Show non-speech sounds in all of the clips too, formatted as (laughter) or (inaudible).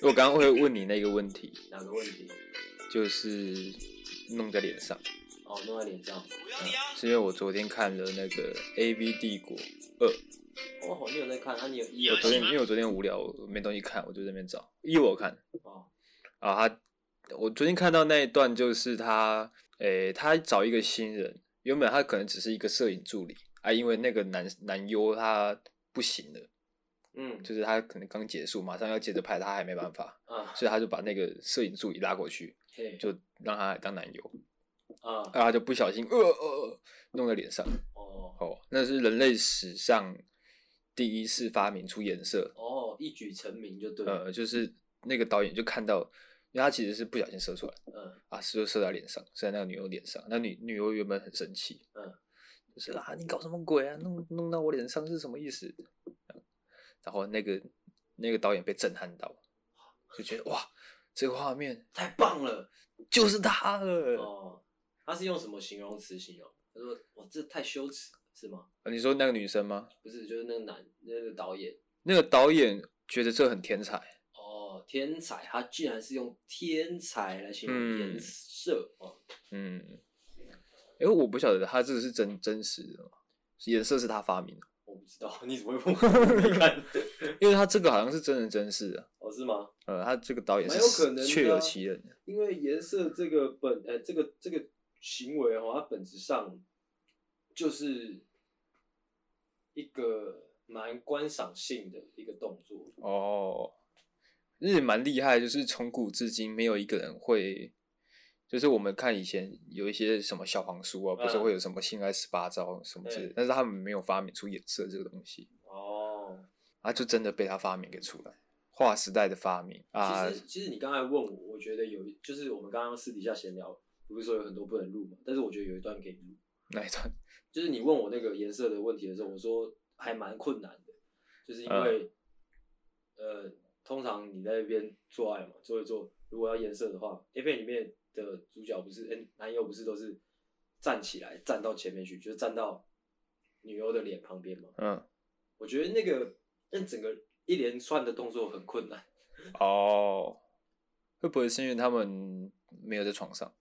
我刚刚会问你那个问题，哪个问题？就是弄在脸上。哦，弄在脸上。嗯，是因为我昨天看了那个《A V 帝国二》。哦，你有在看？啊，你有？我昨天因为我昨天无聊没东西看，我就在那边找一我看。哦。啊，他，我昨天看到那一段就是他，诶、欸，他找一个新人，原本他可能只是一个摄影助理啊，因为那个男男优他不行了。嗯，就是他可能刚结束，马上要接着拍，他还没办法，啊，所以他就把那个摄影助理拉过去，就让他当男友，啊，然后他就不小心呃呃弄在脸上，哦。哦，那是人类史上第一次发明出颜色，哦，一举成名就对，呃，就是那个导演就看到，因为他其实是不小心射出来，嗯，啊，是就射在脸上，射在那个女优脸上，那女女优原本很生气，嗯，就是啊，你搞什么鬼啊，弄弄到我脸上是什么意思？然后那个那个导演被震撼到，就觉得哇，这个画面太棒了，就是他了。哦，他是用什么形容词形容？他说：“哇，这太羞耻，是吗？”你说那个女生吗？不是，就是那个男那个导演。那个导演觉得这很天才。哦，天才，他居然是用天才来形容颜色。嗯、哦，嗯，因为我不晓得他这个是真真实的吗？颜色是他发明的。我不知道，(laughs) 你怎么会问我？你看，因为他这个好像是真人真事啊。哦，是吗？呃，他这个导演是蛮有可能确有其人。因为颜色这个本，呃，这个这个行为哦，它本质上就是一个蛮观赏性的一个动作。哦，日蛮厉害，就是从古至今没有一个人会。就是我们看以前有一些什么小黄书啊，不是会有什么性爱十八招什么之类的，但是他们没有发明出颜色这个东西。哦，啊，就真的被他发明给出来，划时代的发明啊。其实，其实你刚才问我，我觉得有，就是我们刚刚私底下闲聊，不是说有很多不能录嘛？但是我觉得有一段可以录。哪一段？就是你问我那个颜色的问题的时候，我说还蛮困难的，就是因为，嗯、呃，通常你在那边做爱嘛，做一做，如果要颜色的话，A 片里面。的主角不是，哎、欸，男友不是都是站起来站到前面去，就是站到女优的脸旁边嘛。嗯，我觉得那个那整个一连串的动作很困难。(laughs) 哦，会不会是因为他们没有在床上？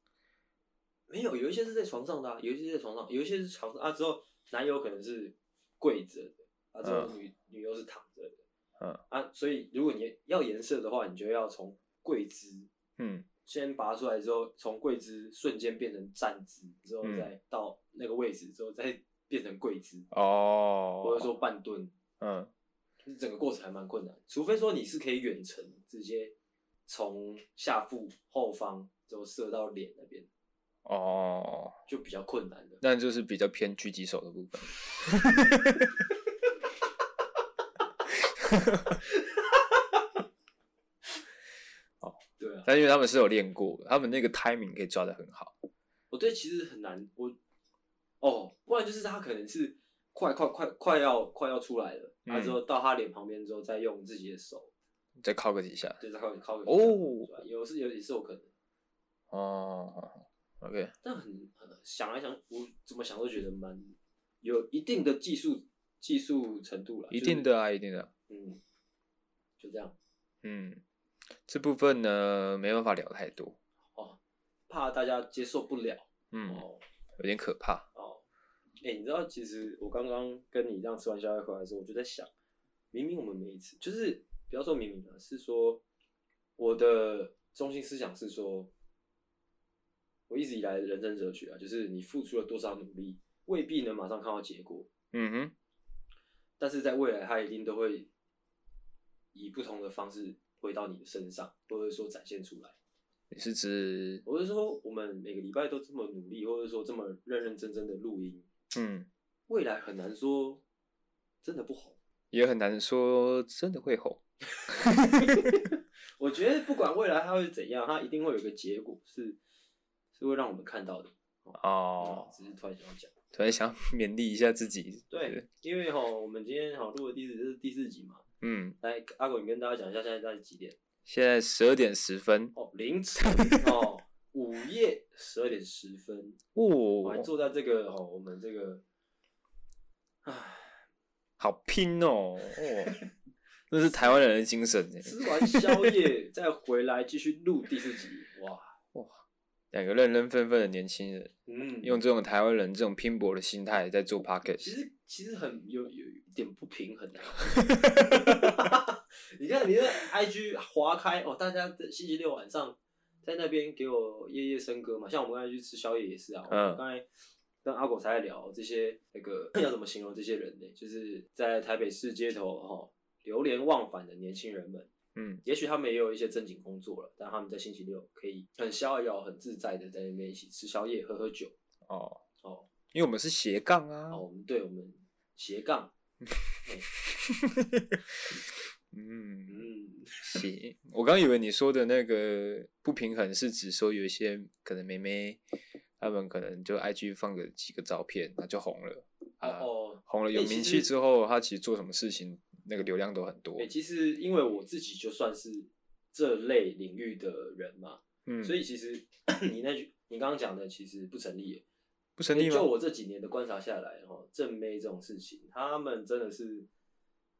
没有，有一些是在床上的、啊，有一些在床上，有一些是床上啊。之后男友可能是跪着的，啊，之后女、嗯、女优是躺着的。嗯啊，所以如果你要颜色的话，你就要从跪姿。嗯。先拔出来之后，从跪姿瞬间变成站姿，之后再到那个位置，之后再变成跪姿哦，或者说半蹲，嗯，就是整个过程还蛮困难，除非说你是可以远程直接从下腹后方之后射到脸那边，哦，就比较困难的，那就是比较偏狙击手的部分。(laughs) 但因为他们是有练过，他们那个 timing 可以抓得很好。我对其实很难，我哦，不然就是他可能是快快快快要快要出来了，然后之后到他脸旁边之后，再用自己的手再靠个几下，对，再靠靠个几下哦，有是有也是有可能哦，OK。但很很想来想，我怎么想都觉得蛮有一定的技术技术程度了，一定的啊，一定的，嗯，就这样，嗯。这部分呢，没办法聊太多哦，怕大家接受不了，嗯，哦、有点可怕哦。哎、欸，你知道，其实我刚刚跟你这样吃完宵夜回来的时候，我就在想，明明我们每一次，就是不要说明明了，是说我的中心思想是说，我一直以来的人生哲学啊，就是你付出了多少努力，未必能马上看到结果，嗯哼，但是在未来，它一定都会以不同的方式。回到你的身上，或者说展现出来。你是指？我是说，我们每个礼拜都这么努力，或者说这么认认真真的录音，嗯，未来很难说真的不红，也很难说真的会红。(laughs) (laughs) 我觉得不管未来它会怎样，它一定会有个结果是是会让我们看到的。哦，只是突然想讲，突然想勉励一下自己。对，因为哈，我们今天好录的第四，这是第四集嘛。嗯，来，阿狗，你跟大家讲一下，现在大概几点？现在十二点十分哦，凌晨哦，午夜十二点十分哦，我还坐在这个哦，我们这个，唉，好拼哦，哦 (laughs) 那是台湾人的精神。吃完宵夜再回来继续录第四集，哇哇，两个认认分分的年轻人，嗯，用这种台湾人这种拼搏的心态在做 p o c k e t 其实其实很有有一点不平衡的。(laughs) 你看你的 IG 划开哦，大家在星期六晚上在那边给我夜夜笙歌嘛，像我们刚才去吃宵夜也是啊，嗯，刚才。跟阿狗才在聊这些那个 (coughs) 要怎么形容这些人呢？就是在台北市街头哈流连忘返的年轻人们，嗯，也许他们也有一些正经工作了，但他们在星期六可以很逍遥、很自在的在那边一起吃宵夜、喝喝酒。哦哦，因为我们是斜杠啊，哦，我们对我们斜杠，(laughs) 嗯嗯，斜。我刚以为你说的那个不平衡是指说有一些可能妹妹。他们可能就 IG 放个几个照片，那就红了啊！哦，红了有名气之后，他其实做什么事情，那个流量都很多。其实因为我自己就算是这类领域的人嘛，嗯，所以其实 (clears throat) 你那句你刚刚讲的其实不成立，不成立吗？就我这几年的观察下来，哈，正妹这种事情，他们真的是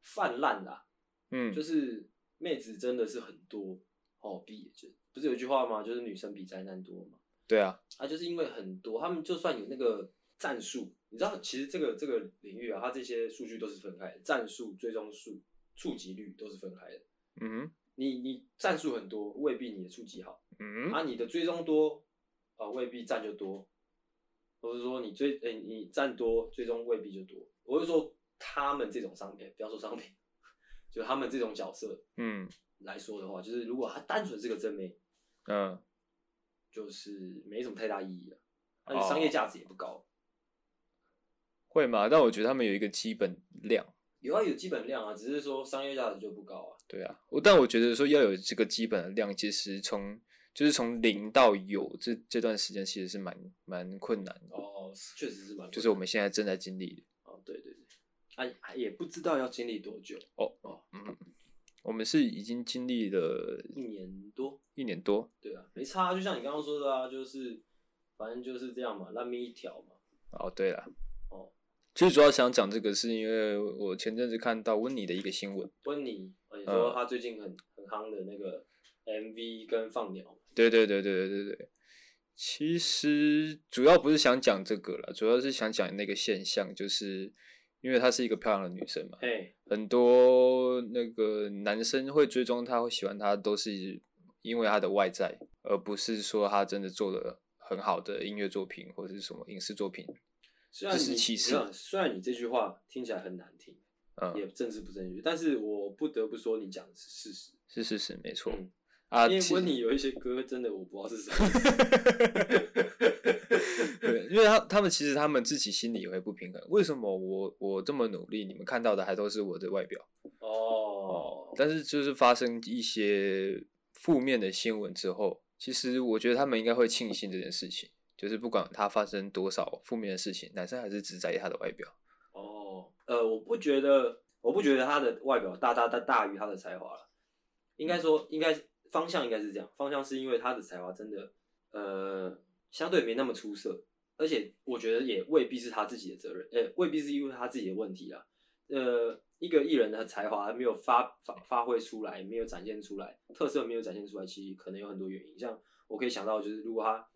泛滥啦，嗯，就是妹子真的是很多哦，比就不是有一句话吗？就是女生比宅男多嘛。对啊，啊，就是因为很多，他们就算有那个赞数，你知道，其实这个这个领域啊，它这些数据都是分开的，战术、追踪数、触及率都是分开的。嗯，你你战术很多，未必你的触及好。嗯，啊，你的追踪多，啊、呃，未必占就多，或者说你追，哎、欸，你战多，追踪未必就多。我是说，他们这种商品，不要说商品，(laughs) 就他们这种角色，嗯，来说的话，就是如果他单纯是个真妹，嗯。就是没什么太大意义了，而且商业价值也不高。哦，会吗？但我觉得他们有一个基本量，有啊，有基本量啊，只是说商业价值就不高啊。对啊，我但我觉得说要有这个基本的量，其实从就是从零到有这这段时间其实是蛮蛮困难的。哦，确实是蛮就是我们现在正在经历的。哦，对对对，啊，也不知道要经历多久。哦哦，嗯。我们是已经经历了一年多，一年多，对啊，没差，就像你刚刚说的啊，就是反正就是这样嘛，烂命一条嘛。哦，对了，哦，其实主要想讲这个，是因为我前阵子看到温妮的一个新闻。温妮，你说他最近很很夯的那个 MV 跟放鸟。对对对对对对对。其实主要不是想讲这个了，主要是想讲那个现象，就是。因为她是一个漂亮的女生嘛.很多那个男生会追踪她，会喜欢她，都是因为她的外在，而不是说她真的做了很好的音乐作品或者是什么影视作品。虽然你其实，虽然你这句话听起来很难听，嗯，也政治不正确，但是我不得不说，你讲的是事实，是事实，没错。嗯啊，因为温妮有一些歌真的我不知道是什么。(laughs) 对，因为他他们其实他们自己心里也会不平衡。为什么我我这么努力，你们看到的还都是我的外表？哦，哦，但是就是发生一些负面的新闻之后，其实我觉得他们应该会庆幸这件事情。就是不管他发生多少负面的事情，男生还是只在意他的外表。哦，呃，我不觉得，我不觉得他的外表大大大大于他的才华了。应该说，应该。方向应该是这样，方向是因为他的才华真的，呃，相对没那么出色，而且我觉得也未必是他自己的责任，呃、欸，未必是因为他自己的问题啦。呃，一个艺人的才华没有发发发挥出来，没有展现出来，特色没有展现出来，其实可能有很多原因。像我可以想到，就是如果他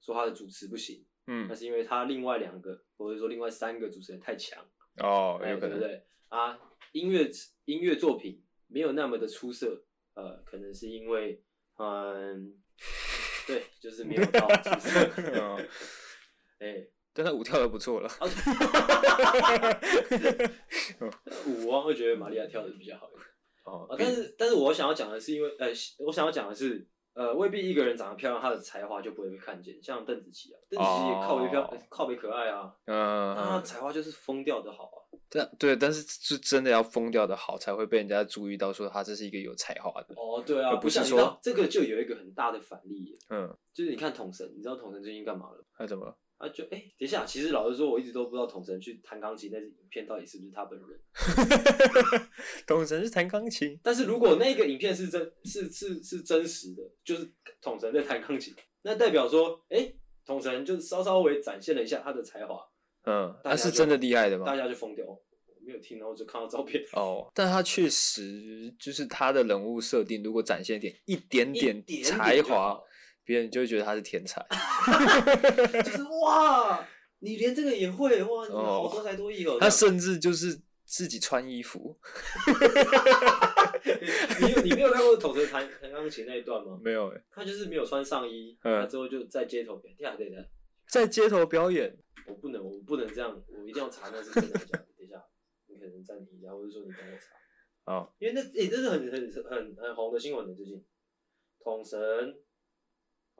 说他的主持不行，嗯，那是因为他另外两个或者说另外三个主持人太强哦，有可能，对不对？啊，音乐音乐作品没有那么的出色。呃，可能是因为，嗯，对，就是没有到出色。(laughs) 哎、欸，但他舞跳的不错了。(laughs) 舞我会觉得玛利亚跳的比较好一点。哦，啊、但是但是我想要讲的是，因为呃，我想要讲的是，呃，未必一个人长得漂亮，他的才华就不会被看见。像邓紫棋啊，邓紫棋也靠北漂，哦、靠北可爱啊，嗯，她的才华就是疯掉的好啊。对对，但是是真的要疯掉的好，才会被人家注意到，说他这是一个有才华的。哦，对啊，而不是说这个就有一个很大的反例。嗯，就是你看统神，你知道统神最近干嘛了？他怎么了？他就哎，等一下，其实老实说，我一直都不知道统神去弹钢琴那支影片到底是不是他本人。统神是弹钢琴，但是如果那个影片是真，是是是真实的，就是统神在弹钢琴，那代表说，哎，统神就稍稍微展现了一下他的才华。嗯，他是真的厉害的吗？大家就疯掉。没有听，然后就看到照片。哦，但他确实就是他的人物设定，如果展现一点一点点才华，别人就会觉得他是天才。(laughs) 就是哇，你连这个也会哇，你好多才多艺哦。他甚至就是自己穿衣服。(laughs) 你有你没有看过统神弹弹钢琴那一段吗？没有哎，他就是没有穿上衣，他之后就在街头表演。对的，在街头表演。我不能，我不能这样，我一定要查那是真的假的。等一下，你可能暂停一下，或者说你帮我查。好，因为那也、欸，这是很很很很红的新闻的最近。统神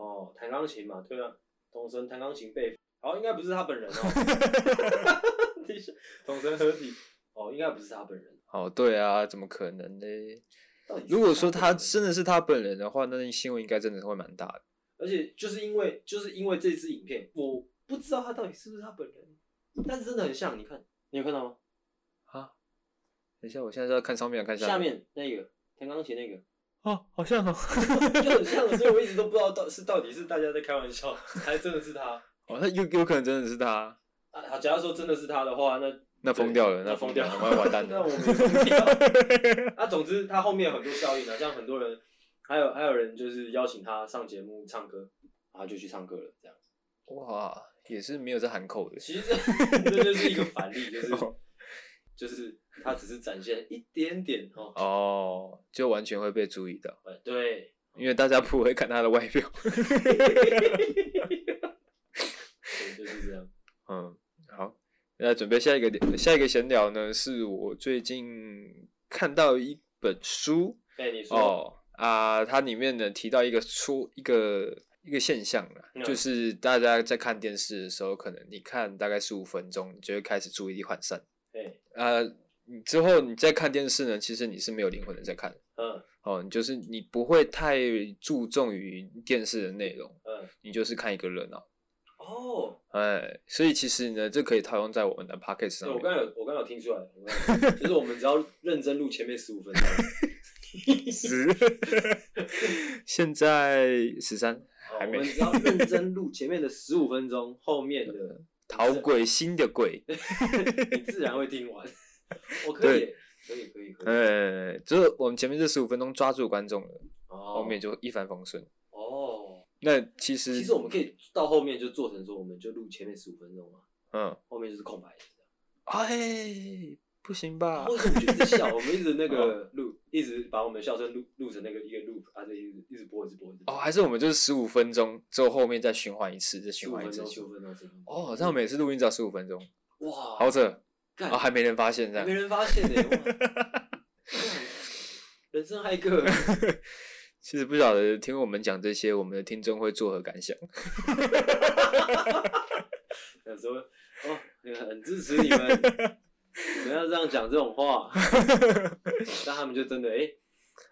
哦，弹钢琴嘛，对啊，童神弹钢琴被，好，应该不是他本人哦。(laughs) 童神合体，哦，应该不是他本人。哦，对啊，怎么可能呢？如果说他真的是他本人的话，那新闻应该真的会蛮大的。而且就是因为就是因为这支影片，我。不知道他到底是不是他本人，但是真的很像。你看，你有看到吗？啊，等一下，我现在在看上面，看下面。下面那个弹钢琴那个，哦，好像哦，就很像，所以我一直都不知道到是到底是大家在开玩笑，还是真的是他。哦，那有有可能真的是他。啊，假如说真的是他的话，那那疯掉了，那疯掉了，我要完蛋了。那我们疯掉。(laughs) 啊，总之他后面有很多效应啊，像很多人，还有还有人就是邀请他上节目唱歌，然后就去唱歌了，这样。哇。也是没有在喊口的，其实这这就是一个反例，就是 (laughs) 就是他只是展现一点点哦，哦，就完全会被注意到，对，因为大家不会看他的外表，就是这样，(laughs) 嗯，好，那准备下一个点，下一个闲聊呢，是我最近看到一本书，哎，你说哦啊，它里面呢提到一个出一个。一个现象啦，嗯、就是大家在看电视的时候，可能你看大概十五分钟，你就会开始注意力涣散。对，呃，之后你再看电视呢，其实你是没有灵魂的在看。嗯，哦，你就是你不会太注重于电视的内容。嗯，你就是看一个热闹。哦，哎，所以其实呢，这可以套用在我们的 podcast 上面。我刚有，我刚有听出来，(laughs) 就是我们只要认真录前面十五分钟，十，现在十三。我们只要认真录前面的十五分钟，后面的 (laughs) 讨鬼心的鬼，(laughs) 你自然会听完。(laughs) 我可以，可以，可以，可以。呃，就是我们前面这十五分钟抓住观众了，后面就一帆风顺。哦，那其实其实我们可以到后面就做成说，我们就录前面十五分钟嘛，嗯，后面就是空白的。哎。不行吧？为什么一直笑？(laughs) 我们一直那个录，一直把我们的笑声录录成那个一个 loop，啊，就一直一直播，一直播，一直播。哦，还是我们就是十五分钟之后，后面再循环一次，再循环一次。十五分钟，十五分钟。哦，这样每次录音只要十五分钟。哇，好扯！啊，还没人发现这样。没人发现呢。(laughs) 人生骇客。(laughs) 其实不晓得听我们讲这些，我们的听众会作何感想？有时候哦，很支持你们。(laughs) 不要这样讲这种话，(laughs) 但他们就真的哎、欸，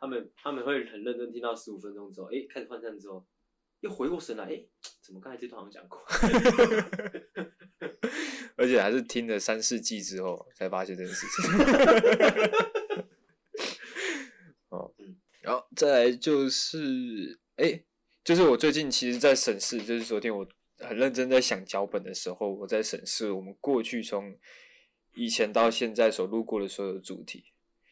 他们他们会很认真听到十五分钟之后，哎、欸，开始换唱之后，又回过神来，哎、欸，怎么刚才这段好像讲过？(laughs) 而且还是听了三四季之后才发现这件事情。哦，嗯，然后再来就是，哎、欸，就是我最近其实，在审视，就是昨天我很认真在想脚本的时候，我在审视我们过去从。以前到现在所录过的所有的主题，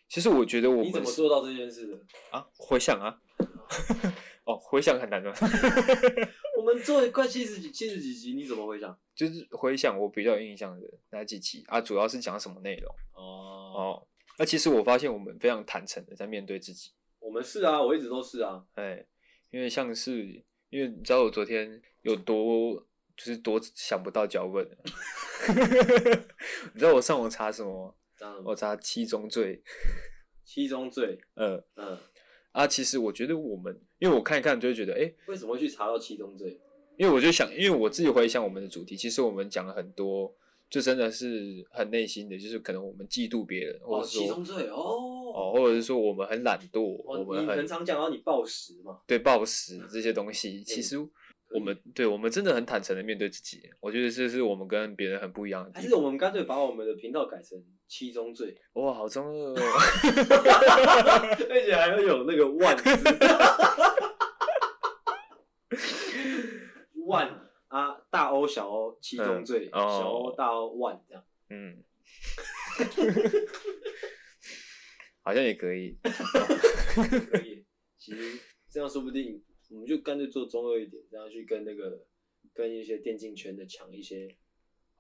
其实我觉得我们你怎么做到这件事的啊？回想啊，(laughs) 哦，回想很难的。(laughs) 我们做快七十几、七十几集，你怎么回想？就是回想我比较有印象的哪几集啊？主要是讲什么内容？哦哦，那其实我发现我们非常坦诚的在面对自己。我们是啊，我一直都是啊。哎，因为像是，因为你知道我昨天有多。就是多想不到脚本，你知道我上网查什么吗？我查七宗罪。(laughs) 七宗罪，嗯嗯啊，其实我觉得我们，因为我看一看就会觉得，哎、欸，为什么会去查到七宗罪？因为我就想，因为我自己回想我们的主题，其实我们讲了很多，就真的是很内心的，就是可能我们嫉妒别人，或者说七宗罪哦，哦，或者是说我们很懒惰，哦、我们很常讲到你暴食嘛，对，暴食这些东西，其实。我们对我们真的很坦诚的面对自己，我觉得这是我们跟别人很不一样的地方。还是我们干脆把我们的频道改成七宗罪？哇，好中二哦！(laughs) 而且还要有那个万字，万啊，大欧小欧七宗罪，嗯、小欧大欧万这样。嗯，(laughs) 好像也可以。可以，其实这样说不定，我们就干脆做中二一点，这样去跟那个跟一些电竞圈的抢一些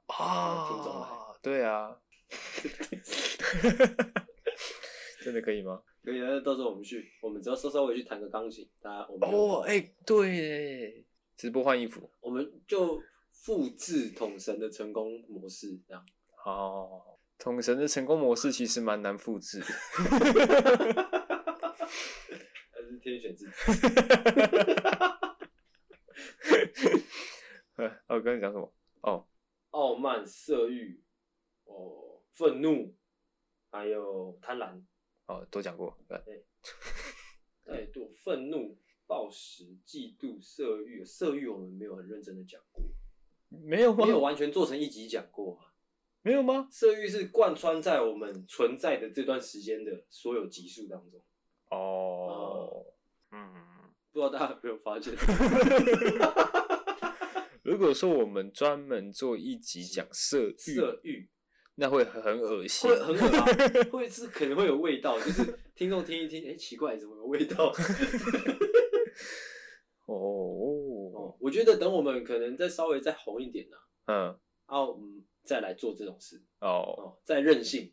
啊听众来。对啊。(laughs) 真的可以吗？可以啊，那到时候我们去，我们只要稍稍微去弹个钢琴，大家我们哦，哎、欸，对，直播换衣服，我们就复制统神的成功模式，这样。哦，统神的成功模式其实蛮难复制 (laughs) 是天选之子。(laughs) 哦，我刚才讲什么？哦，傲慢、色欲，哦，愤怒，还有贪婪。哦，都讲过，对，对，度愤怒、暴食、嫉妒、色欲，色欲我们没有很认真的讲过，没有吗？没有完全做成一集讲过啊？没有吗？色欲是贯穿在我们存在的这段时间的所有集数当中。哦，嗯，不知道大家有没有发现？(laughs) 如果说我们专门做一集讲色欲，色欲。那会很恶心，会很恶心，(laughs) 会是可能会有味道，就是听众听一听，哎、欸，奇怪，怎么有味道？(laughs) 哦，哦，我觉得等我们可能再稍微再红一点呢、啊，嗯，然后我们再来做这种事，哦，哦，再任性，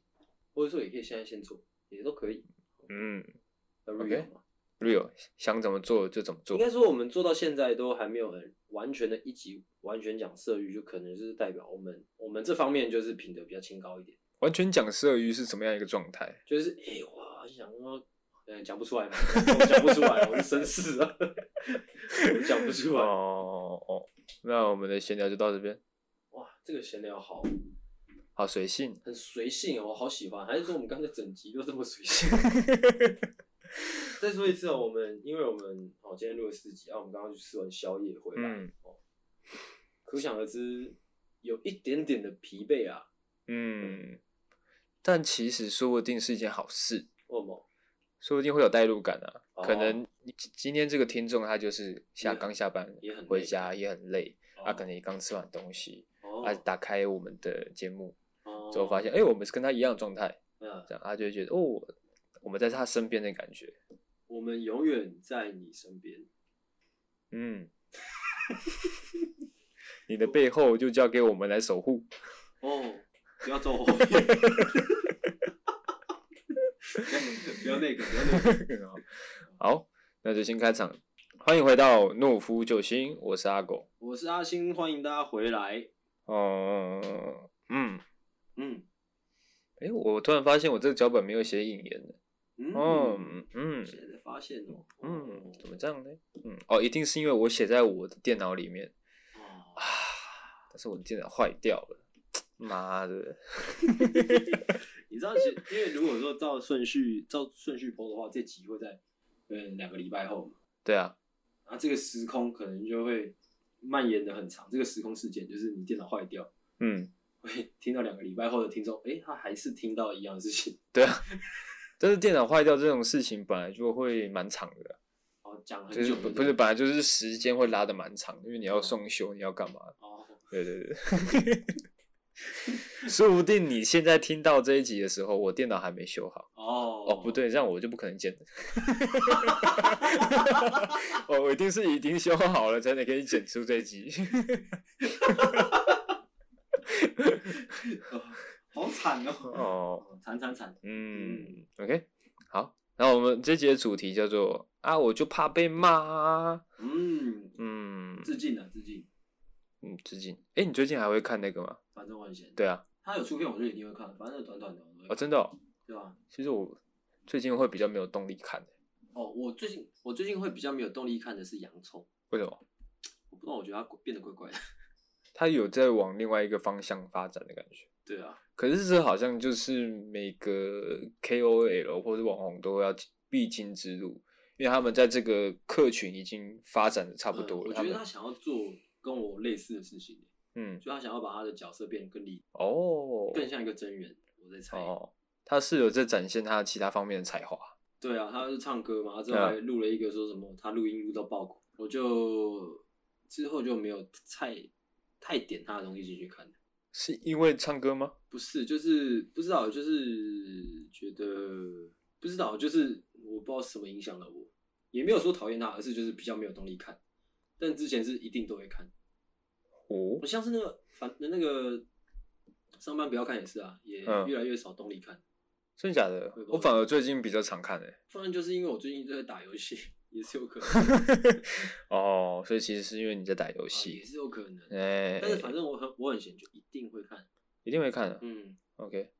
或者说也可以现在先做，也都可以，嗯，real 嘛，real，想怎么做就怎么做。应该说我们做到现在都还没有很完全的一集。完全讲色欲，就可能就是代表我们我们这方面就是品德比较清高一点。完全讲色欲是什么样一个状态？就是哎、欸，我想说，嗯，讲不出来嘛，我讲不出来，我是绅士啊，(laughs) 我讲不出来。哦哦，那我们的闲聊就到这边。哇，这个闲聊好好随性，很随性哦，我好喜欢。还是说我们刚才整集都这么随性？(laughs) (laughs) 再说一次哦，我们因为我们哦今天录了四集啊，我们刚刚去吃完宵夜回来。嗯可想而知，有一点点的疲惫啊。嗯，但其实说不定是一件好事。为什么？说不定会有代入感啊。哦、可能今天这个听众他就是下刚下班回家也很累，他、啊、可能也刚吃完东西，哦、啊，打开我们的节目，哦、之后发现哎、欸，我们是跟他一样状态，嗯、这样他就会觉得哦，我们在他身边的感觉。我们永远在你身边。嗯。(laughs) 你的背后就交给我们来守护。哦，不要走后面，不要那个，不要那个。(laughs) 好，那就先开场。欢迎回到懦夫救星，我是阿狗，我是阿星，欢迎大家回来。哦，嗯嗯，哎，我突然发现我这个脚本没有写引言的。哦，嗯，现在发现哦，嗯，怎么这样呢？嗯，哦，一定是因为我写在我的电脑里面。啊！但是我的电脑坏掉了，(tsk) 妈的！(laughs) 你知道，因为如果说照顺序照顺序播的话，这集会在嗯两个礼拜后嘛。对啊，啊，这个时空可能就会蔓延的很长。这个时空事件就是你电脑坏掉，嗯，会听到两个礼拜后的听众，哎、欸，他还是听到一样的事情。对啊，(laughs) 但是电脑坏掉这种事情本来就会蛮长的。讲很就是不不是，本来就是时间会拉得蛮长，因为你要送修，你要干嘛？哦，对对对，(laughs) 说不定你现在听到这一集的时候，我电脑还没修好。哦哦，不对，这样我就不可能剪。(laughs) 哦，我一定是已经修好了，才能给你剪出这一集。(laughs) 好惨哦！哦，惨惨惨。嗯，OK，好。然后我们这节的主题叫做啊，我就怕被骂。嗯嗯，致敬啊，致敬。嗯，致敬。哎，你最近还会看那个吗？反正我很闲。对啊。他有出片，我就一定会看。反正短短的。哦，真的哦。对吧？其实我最近会比较没有动力看。哦，我最近我最近会比较没有动力看的是洋葱。为什么？(tsk) 我不知道，我觉得它变得怪怪的。(laughs) 他有在往另外一个方向发展的感觉。对啊。可是这好像就是每个 KOL 或者网红都要必经之路，因为他们在这个客群已经发展的差不多了。我觉得他想要做跟我类似的事情，嗯，就他想要把他的角色变得更立哦，更像一个真人。我在猜哦，他是有在展现他其他方面的才华。对啊，他是唱歌嘛，他之后还录了一个说什么，他录音录到爆哭，我就之后就没有太太点他的东西进去看。是因为唱歌吗？不是，就是不知道，就是觉得不知道，就是我不知道什么影响了我，也没有说讨厌他，而是就是比较没有动力看。但之前是一定都会看。哦，我像是那个反那个上班不要看也是啊，也越来越少动力看。嗯、真的假的？我反而最近比较常看诶、欸。反正就是因为我最近在打游戏。也是有可能 (laughs) 哦，所以其实是因为你在打游戏，也是有可能。哎，但是反正我很我很闲，就一定会看，一定会看的。嗯，OK，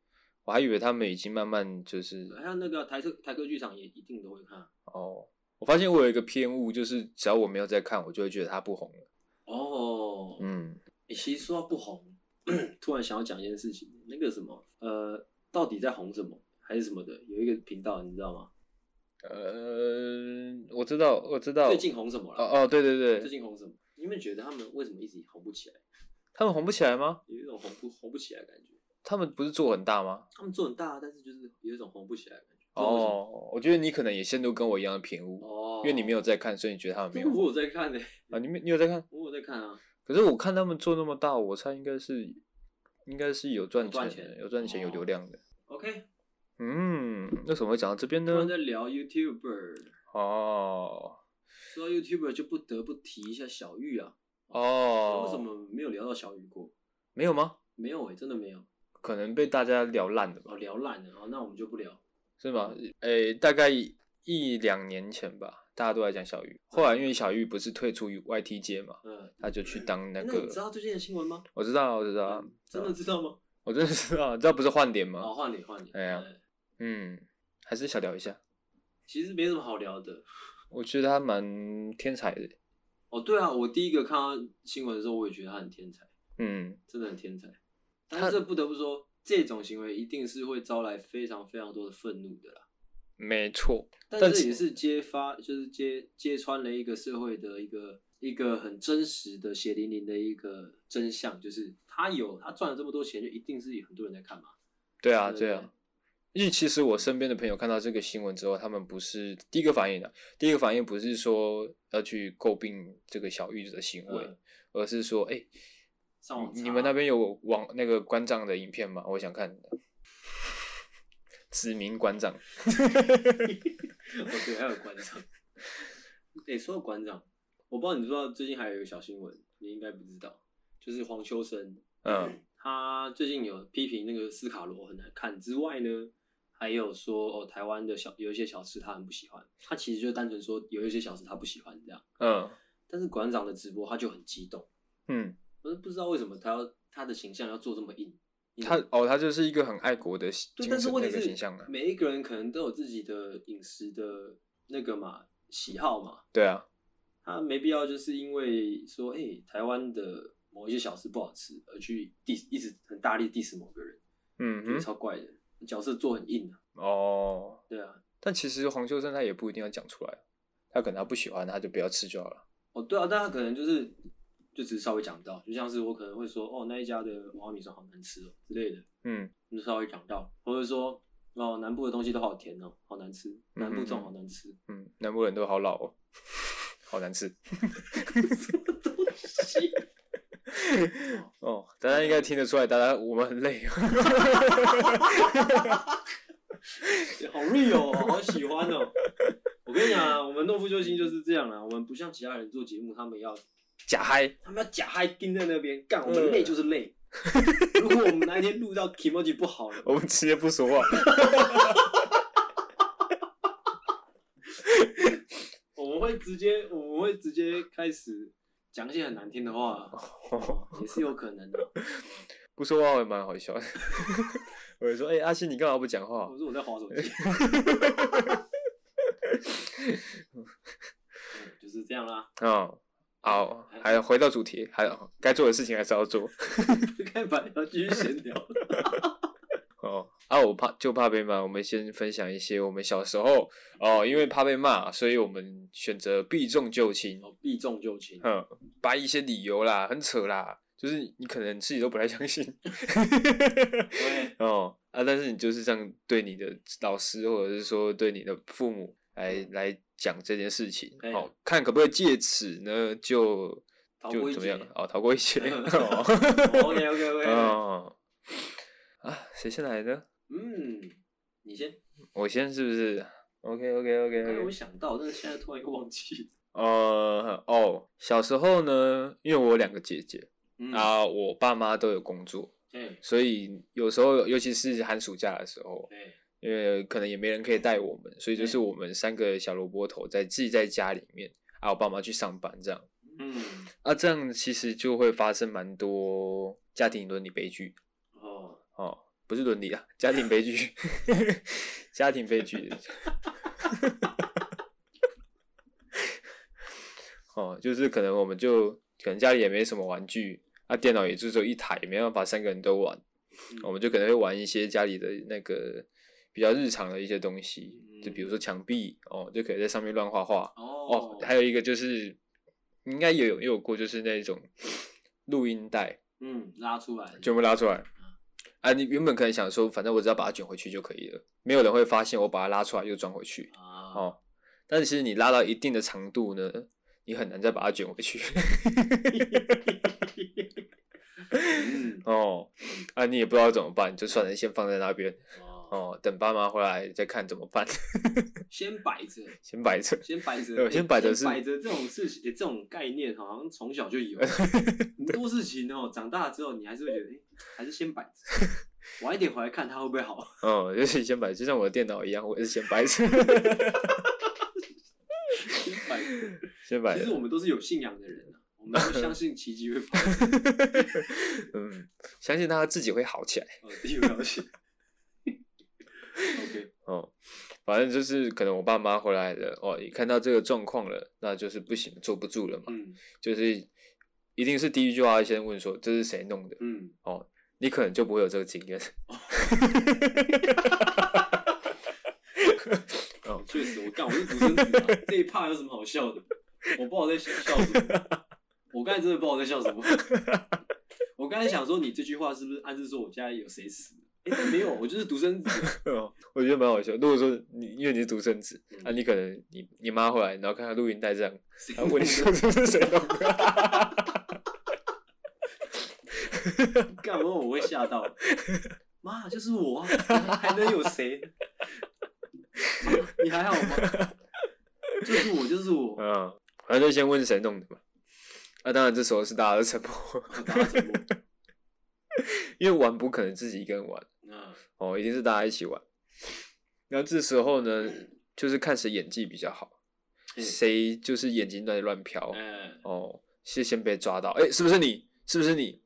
我还以为他们已经慢慢就是，还有那个台客台客剧场也一定都会看。哦，我发现我有一个偏误，就是只要我没有在看，我就会觉得他不红了。哦，嗯，其实说到不红，(clears throat) 突然想要讲一件事情，那个什么，呃，到底在红什么，还是什么的，有一个频道，你知道吗？呃，我知道，我知道。最近红什么了？哦哦，对对对。最近红什么？你们觉得他们为什么一直红不起来？他们红不起来吗？有一种红不红不起来的感觉。他们不是做很大吗？他们做很大，但是就是有一种红不起来的感觉。哦，我觉得你可能也陷入跟我一样的偏误。哦。因为你没有在看，所以你觉得他们没有。(laughs) 我有在看呢。啊，你没你有在看？我有在看啊。可是我看他们做那么大，我猜应该是应该是有赚钱，有赚钱，有流量的。OK。嗯，为什么会讲到这边呢？在聊 YouTuber 哦，说到 YouTuber 就不得不提一下小玉啊。哦，为什么没有聊到小玉过？没有吗？没有诶、欸，真的没有。可能被大家聊烂了吧？哦，聊烂了，哦，那我们就不聊，是吗？诶、欸，大概一两年前吧，大家都在讲小玉。后来因为小玉不是退出 YT 界嘛，嗯，他就去当那个。欸、那你知道最近的新闻吗？我知道，我知道、嗯。真的知道吗？我真的知道，知道不是换脸吗？哦，换脸，换脸。哎呀。嗯，还是小聊一下。其实没什么好聊的。(laughs) 我觉得他蛮天才的。哦，对啊，我第一个看到新闻的时候，我也觉得他很天才。嗯，真的很天才。但是不得不说，这种行为一定是会招来非常非常多的愤怒的啦。没错。但是也是揭发，就是揭揭穿了一个社会的一个一个很真实的血淋淋的一个真相，就是他有他赚了这么多钱，就一定是有很多人在看嘛。对啊，对啊。因为其实我身边的朋友看到这个新闻之后，他们不是第一个反应的，第一个反应不是说要去诟病这个小玉的行为，嗯、而是说，哎、欸，你们那边有网那个馆长的影片吗？我想看。指名馆长。(laughs) (laughs) 哦，对，还有馆长。哎、欸，说到馆长，我不知道你知道最近还有一个小新闻，你应该不知道，就是黄秋生，嗯，他最近有批评那个斯卡罗很难看之外呢。还有说哦，台湾的小有一些小吃他很不喜欢，他其实就单纯说有一些小吃他不喜欢这样。嗯，但是馆长的直播他就很激动。嗯，我是不知道为什么他要他的形象要做这么硬。他哦，他就是一个很爱国的对，但是问题是。每一个人可能都有自己的饮食的那个嘛喜好嘛。对啊，他没必要就是因为说哎、欸、台湾的某一些小吃不好吃而去 diss 一直很大力 diss 某个人。嗯，觉得超怪的。角色做很硬啊。哦，对啊，但其实黄秋生他也不一定要讲出来，他可能他不喜欢，他就不要吃就好了。哦，对啊，但他可能就是就只是稍微讲到，就像是我可能会说，哦，那一家的娃娃米酸好难吃哦之类的，嗯，就稍微讲到，或者说哦，南部的东西都好甜哦，好难吃，南部粽好难吃，嗯，嗯，南部人都好老哦，(laughs) 好难吃，(laughs) 什么东西？(laughs) 哦，大家应该听得出来，大家我们很累。(laughs) 好 real 哦，好喜欢哦！我跟你讲啊，我们诺夫救星就是这样啊，我们不像其他人做节目，他们要假嗨，他们要假嗨盯在那边干，我们累就是累。如果我们哪一天录到 Kimoji 不好了，我们直接不说话。(laughs) 我们会直接，我们会直接开始讲一些很难听的话，也是有可能的。(laughs) 不说话也蛮好笑的。(laughs) 我就说：“哎、欸，阿信，你干嘛不讲话？”我说：“我在划手机。(laughs) ”就是这样啦。哦，好，还要回到主题，还有该做的事情还是要做。该把要继续闲聊。哦，啊，我怕就怕被骂。我们先分享一些我们小时候哦，因为怕被骂，所以我们选择避重就轻。哦，避重就轻。嗯，掰一些理由啦，很扯啦。就是你可能自己都不太相信，对哦啊，但是你就是这样对你的老师或者是说对你的父母来来讲这件事情，哦，看可不可以借此呢就就怎么样？哦，逃过一劫。OK OK OK。哦。(laughs) 啊，谁先来呢？嗯，你先。我先是不是？OK OK OK。刚刚有想到，但是现在突然又忘记。(laughs) 呃，哦，小时候呢，因为我有两个姐姐，嗯、啊，我爸妈都有工作，嗯、所以有时候，尤其是寒暑假的时候，嗯、因为可能也没人可以带我们，所以就是我们三个小萝卜头在自己在家里面，啊，我爸妈去上班这样，嗯，啊，这样其实就会发生蛮多家庭伦理悲剧。哦，不是伦理啊，家庭悲剧，(laughs) 家庭悲剧。哦，就是可能我们就可能家里也没什么玩具，啊，电脑也就只有一台，没办法三个人都玩，嗯、我们就可能会玩一些家里的那个比较日常的一些东西，嗯、就比如说墙壁，哦，就可以在上面乱画画。哦，哦，还有一个就是应该也有也有过，就是那种录音带，嗯，拉出来，全部拉出来。啊，你原本可能想说，反正我只要把它卷回去就可以了，没有人会发现我把它拉出来又装回去。啊、哦，但是其实你拉到一定的长度呢，你很难再把它卷回去。嗯、哦，啊，你也不知道怎么办，就算了，先放在那边。哦，等爸妈回来再看怎么办。先摆着，(laughs) 先摆着，先摆着，对，先摆着是摆着这种事情，这种概念好像从小就有。(laughs) 很多事情哦，长大之后你还是会觉得，哎，还是先摆着，晚一点回来看它会不会好。(laughs) 哦，就是先摆着，就像我的电脑一样，我也是先摆着。先摆着，先摆着。其实我们都是有信仰的人啊，我们都相信奇迹会发生。(laughs) 嗯，相信他自己会好起来。哦，自己会好起来。OK，哦，反正就是可能我爸妈回来了，哦，一看到这个状况了，那就是不行，坐不住了嘛，嗯，就是一定是第一句话先问说这是谁弄的，嗯，哦，你可能就不会有这个经验。(laughs) 哦，确实，我干，我是独生子啊，这一趴有什么好笑的？我不知道我在笑什么，我刚才真的不知道我在笑什么。(laughs) 我刚才想说，你这句话是不是暗示说我家里有谁死？欸、没有，我就是独生子。(laughs) 我觉得蛮好笑。如果说你因为你是独生子，啊、你可能你你妈回来，然后看看录音带这样，然后问你说这是谁弄的？(laughs) 干嘛我会吓到？(laughs) 妈，就是我，还能有谁？(laughs) 你还好吗？就是我，就是我。嗯，反正就先问谁弄的嘛。那、啊、当然，这时候是大家的沉默。大家沉默。因为玩不可能自己一个人玩。哦，一定是大家一起玩。然后这时候呢，就是看谁演技比较好，谁就是眼睛在乱飘。哦，是先被抓到，哎，是不是你？是不是你？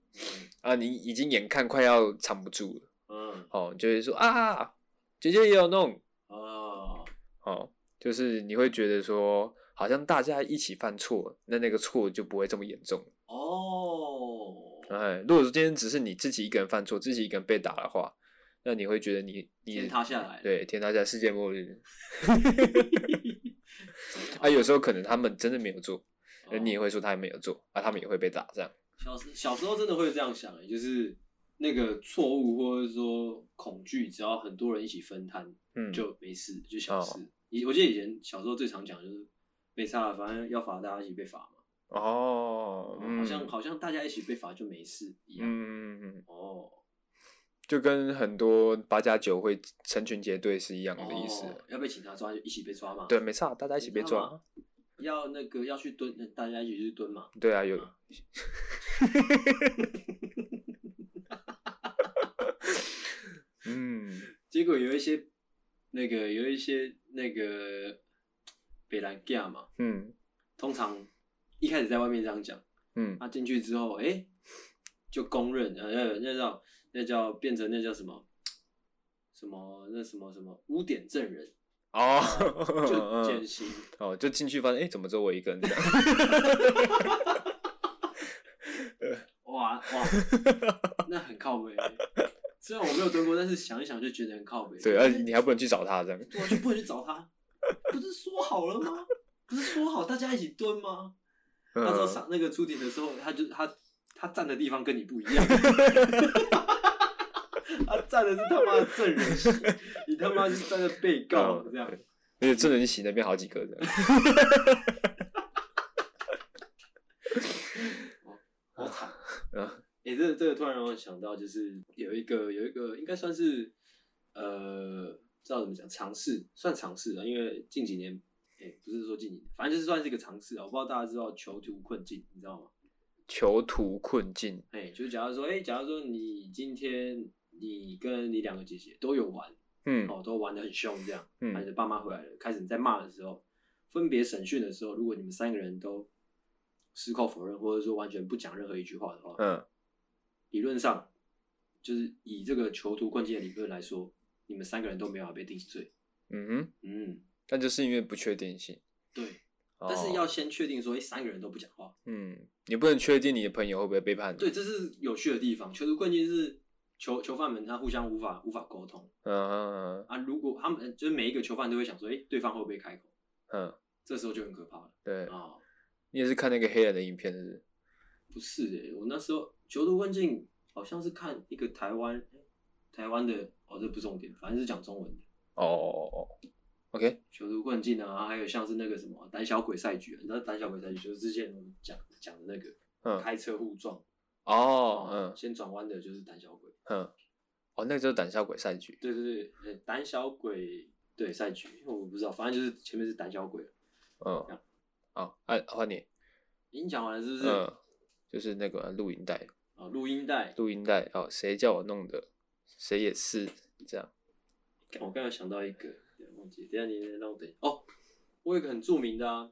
啊，你已经眼看快要藏不住了。嗯，哦，就会说啊，姐姐也有弄。哦，哦，就是你会觉得说，好像大家一起犯错，那那个错就不会这么严重。哦，哎，如果说今天只是你自己一个人犯错，自己一个人被打的话。那你会觉得你你天塌下来，对，天塌下来，世界末日。(laughs) 啊，有时候可能他们真的没有做，那、哦、你也会说他没有做，啊，他们也会被打这样。小时小时候真的会这样想，就是那个错误或者说恐惧，只要很多人一起分摊，嗯，就没事，就小事。以、哦、我记得以前小时候最常讲就是被杀了，反正要罚，大家一起被罚嘛。哦，好像好像大家一起被罚就没事一样。嗯嗯哦。就跟很多八加九会成群结队是一样的意思。哦，要被警察抓就一起被抓嘛？对，没错，大家一起被抓。要那个要去蹲，大家一起去蹲嘛？对啊，有。(laughs) 嗯，结果有一些那个有一些那个北兰架嘛，嗯，通常一开始在外面这样讲，嗯，他进去之后，哎，就公认，呃，那叫。那叫变成那叫什么什么那什么什么污点证人哦，就 (laughs) 减刑哦，就进去发现哎、欸，怎么只有我一个人这样？(laughs) 哇哇，(laughs) 那很靠北。虽然我没有蹲过，但是想一想就觉得很靠北。对，而且你还不能去找他这样。对，就不能去找他。不是说好了吗？不是说好大家一起蹲吗？(laughs) 他说上那个出庭的时候，他就他他站的地方跟你不一样。(laughs) 他站的是他妈的证人席，你他妈是站在被告这样，而且证人席那边好几个人。这个突然让我想到，就是有一个有一个应该算是呃，不知道怎么讲，尝试算尝试啊，因为近几年，哎、欸，不是说近几年，反正就是算是一个尝试啊。我不知道大家知道囚徒困境，你知道吗？囚徒困境，哎、欸，就是假如说，哎、欸，假如说你今天你跟你两个姐姐都有玩，嗯，哦，都玩的很凶这样，嗯，你的爸妈回来了，开始你在骂的时候，分别审讯的时候，如果你们三个人都矢口否认，或者说完全不讲任何一句话的话，嗯。理论上，就是以这个囚徒困境的理论来说，你们三个人都没有被定罪。嗯哼，嗯，但就是因为不确定性。对，哦、但是要先确定说，哎，三个人都不讲话。嗯，你不能确定你的朋友会不会背叛你。对，这是有趣的地方。囚徒困境是囚囚犯们他互相无法无法沟通。嗯嗯嗯。啊，如果他们就是每一个囚犯都会想说，哎，对方会不会开口？嗯，这时候就很可怕了。对啊，哦、你也是看那个黑人的影片是不是？不是哎，我那时候。囚徒困境好像是看一个台湾，台湾的哦，这不重点，反正是讲中文的。哦哦哦，OK。囚徒困境啊，还有像是那个什么胆小鬼赛局，你知道胆小鬼赛局就是之前我们讲讲的那个，嗯，开车互撞。哦，嗯，先转弯的就是胆小鬼。嗯，哦，那个就是胆小鬼赛局。对对对，胆小鬼对赛局，我不知道，反正就是前面是胆小鬼。嗯，好，哎，换你。已经讲完了是不是？就是那个录音带。哦，录音带，录音带哦，谁叫我弄的？谁也是这样。我刚刚想到一个，忘记，等下你让我等。哦，我有个很著名的啊，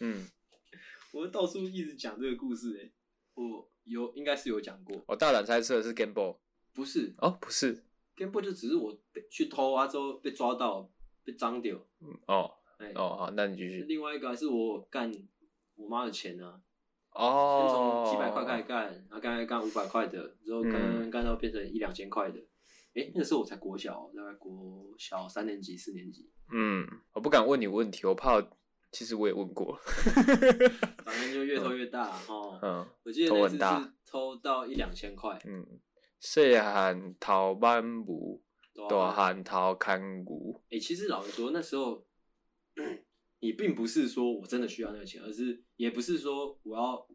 嗯，(laughs) 我到处一直讲这个故事诶，我有应该是有讲过。我大胆猜测是 Game Boy，不是哦，不是 Game Boy 就只是我去偷啊之后被抓到被脏掉。嗯哦，哎哦好，那你继续。另外一个还是我干我妈的钱啊。哦，先从几百块开始干，然后干干五百块的，之后干干到变成一两千块的。哎、嗯，那个时候我才国小，大概国小三年级、四年级。嗯，我不敢问你问题，我怕。其实我也问过。(laughs) 反正就越偷越大哈。嗯。我记得那次是偷到一两千块。嗯。细汉偷万物，大汉偷牵牛。哎，其实老实说，那时候。你并不是说我真的需要那个钱，而是也不是说我要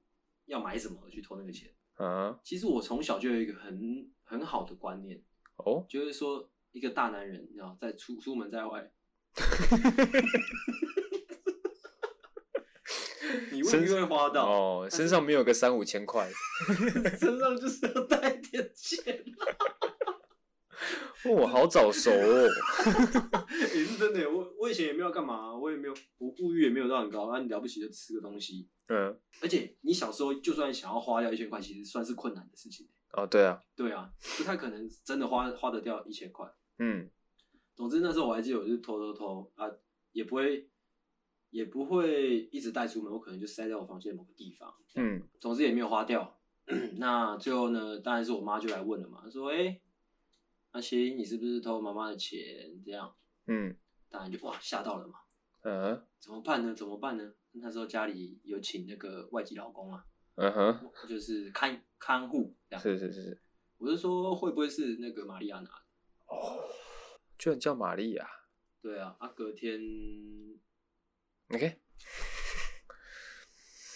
要买什么去偷那个钱。啊，其实我从小就有一个很很好的观念，哦，就是说一个大男人，你知道，在出出门在外，(laughs) 你未必会花到哦，身上没有个三五千块，(laughs) 身上就是要带点钱。(laughs) 我好早熟哦，(laughs) 也是真的。我我以前也没有干嘛，我也没有，我物欲也没有到很高。那你了不起就吃个东西。嗯。而且你小时候就算想要花掉一千块，其实算是困难的事情。哦，对啊。对啊，不太可能真的花花得掉一千块。嗯。总之那时候我还记得，我就偷偷偷啊，也不会也不会一直带出门，我可能就塞在我房间某个地方。嗯。总之也没有花掉。(clears throat) 那最后呢，当然是我妈就来问了嘛，说：“哎、欸。”阿星，你是不是偷妈妈的钱？这样，嗯，当然就哇吓到了嘛，嗯，怎么办呢？怎么办呢？那时候家里有请那个外籍劳工啊，嗯哼，就是看看护这样，是是是是，我是说会不会是那个玛利亚拿的？哦，居然叫玛利亚？对啊，啊隔天，OK，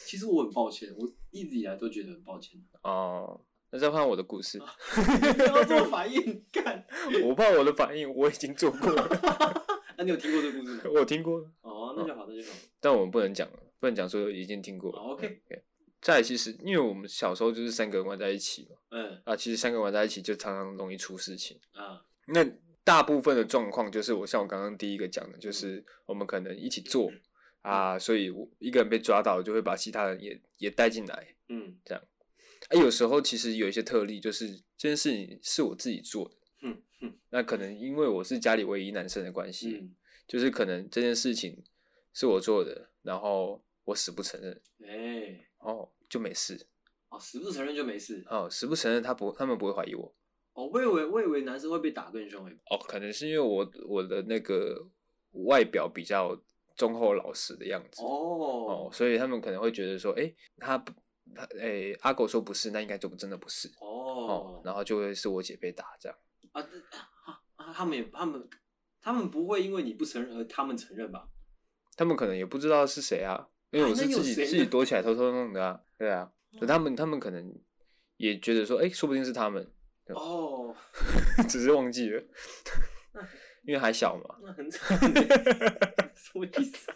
其实我很抱歉，我一直以来都觉得很抱歉哦。那再换我的故事，(laughs) 你要做反应，干！我怕我的反应，我已经做过了。(laughs) 那你有听过这个故事吗？我听过。哦，那就好，那就好。但我们不能讲了，不能讲说已经听过了。OK。再，其实因为我们小时候就是三个人玩在一起嘛，嗯，啊，其实三个人玩在一起就常常容易出事情啊。那大部分的状况就是我像我刚刚第一个讲的，就是我们可能一起做啊，所以我一个人被抓到，就会把其他人也也带进来，嗯，这样。哎，有时候其实有一些特例，就是这件事情是我自己做的。嗯嗯，那可能因为我是家里唯一男生的关系，嗯、就是可能这件事情是我做的，然后我死不承认。哎，哦，就没事。哦，死不承认就没事。哦，死不承认他不，他们不会怀疑我。哦，我以为我以为男生会被打更凶。哦，可能是因为我我的那个外表比较忠厚老实的样子。哦哦，所以他们可能会觉得说，哎，他不。他诶、欸，阿狗说不是，那应该就真的不是哦，哦，然后就会是我姐被打这样啊啊，他们也他们他们不会因为你不承认而他们承认吧？他们可能也不知道是谁啊，因为我是自己自己躲起来偷偷弄的啊，对啊，就他们他们可能也觉得说，哎、欸，说不定是他们。哦，(laughs) 只是忘记了，因为还小嘛。那很惨，什么意思？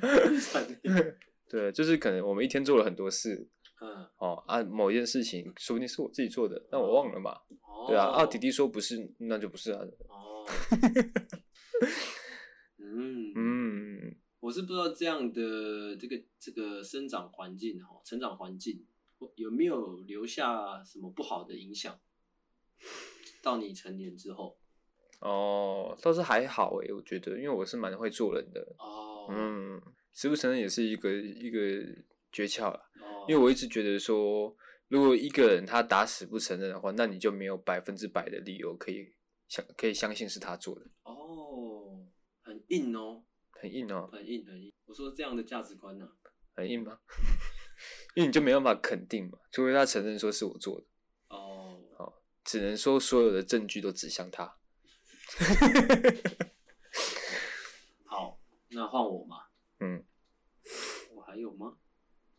(laughs) 很惨。(laughs) 对，就是可能我们一天做了很多事，嗯，哦啊，某一件事情说不定是我自己做的，但我忘了嘛。哦、对啊，啊，弟弟说不是，那就不是啊。哦。嗯 (laughs) 嗯，我是不知道这样的这个这个生长环境哈，成长环境有没有留下什么不好的影响？到你成年之后，哦，倒是还好诶，我觉得，因为我是蛮会做人的。哦，嗯，承不承认也是一个一个诀窍了。哦，因为我一直觉得说，如果一个人他打死不承认的话，那你就没有百分之百的理由可以相可以相信是他做的。哦，很硬哦，很硬哦，很硬很硬。我说这样的价值观呢，很硬吗？(laughs) 因为你就没办法肯定嘛，除非他承认说是我做的。哦，好。只能说所有的证据都指向他。(laughs) 好，那换我嘛。嗯，我还有吗？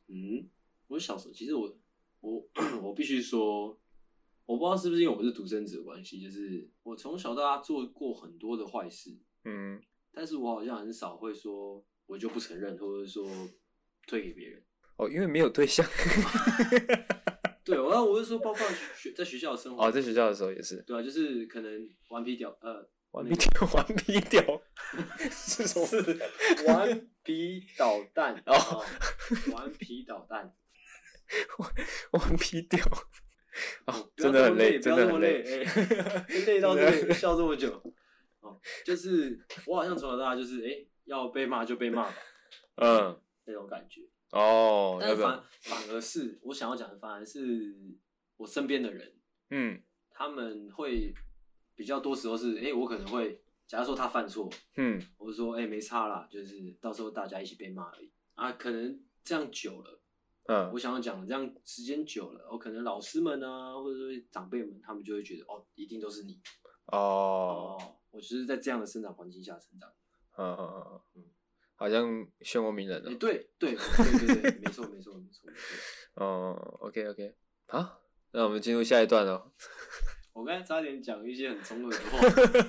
嗯，我小时候其实我我我必须说，我不知道是不是因为我是独生子的关系，就是我从小到大做过很多的坏事。嗯，但是我好像很少会说我就不承认，或者说推给别人。哦，因为没有对象。(laughs) 对，我我是说，包括学在学校的生活。哦，在学校的时候也是。对啊，就是可能顽皮屌，呃，顽皮屌，顽皮屌，(laughs) (laughs) 是什么？是顽皮捣蛋哦，顽皮捣蛋，顽皮屌。哦，真的很累，真的很累，累到这里笑这么久。哦，就是我好像从小到大就是，哎，要被骂就被骂吧，(laughs) 嗯，那种感觉。哦，但反反而是我想要讲的，反而是我身边的人，嗯，他们会比较多时候是，哎、欸，我可能会，假如说他犯错，嗯，我就说，哎、欸，没差啦，就是到时候大家一起被骂而已啊。可能这样久了，嗯，我想要讲，这样时间久了，我可能老师们啊，或者说长辈们，他们就会觉得，哦，一定都是你，哦，哦，我就是在这样的生长环境下成长，嗯嗯嗯嗯。好像漩涡鸣人了。对对对对对，没错没错没错没错。(laughs) 哦，OK OK，好，那我们进入下一段了。我刚才差点讲一些很中二的话，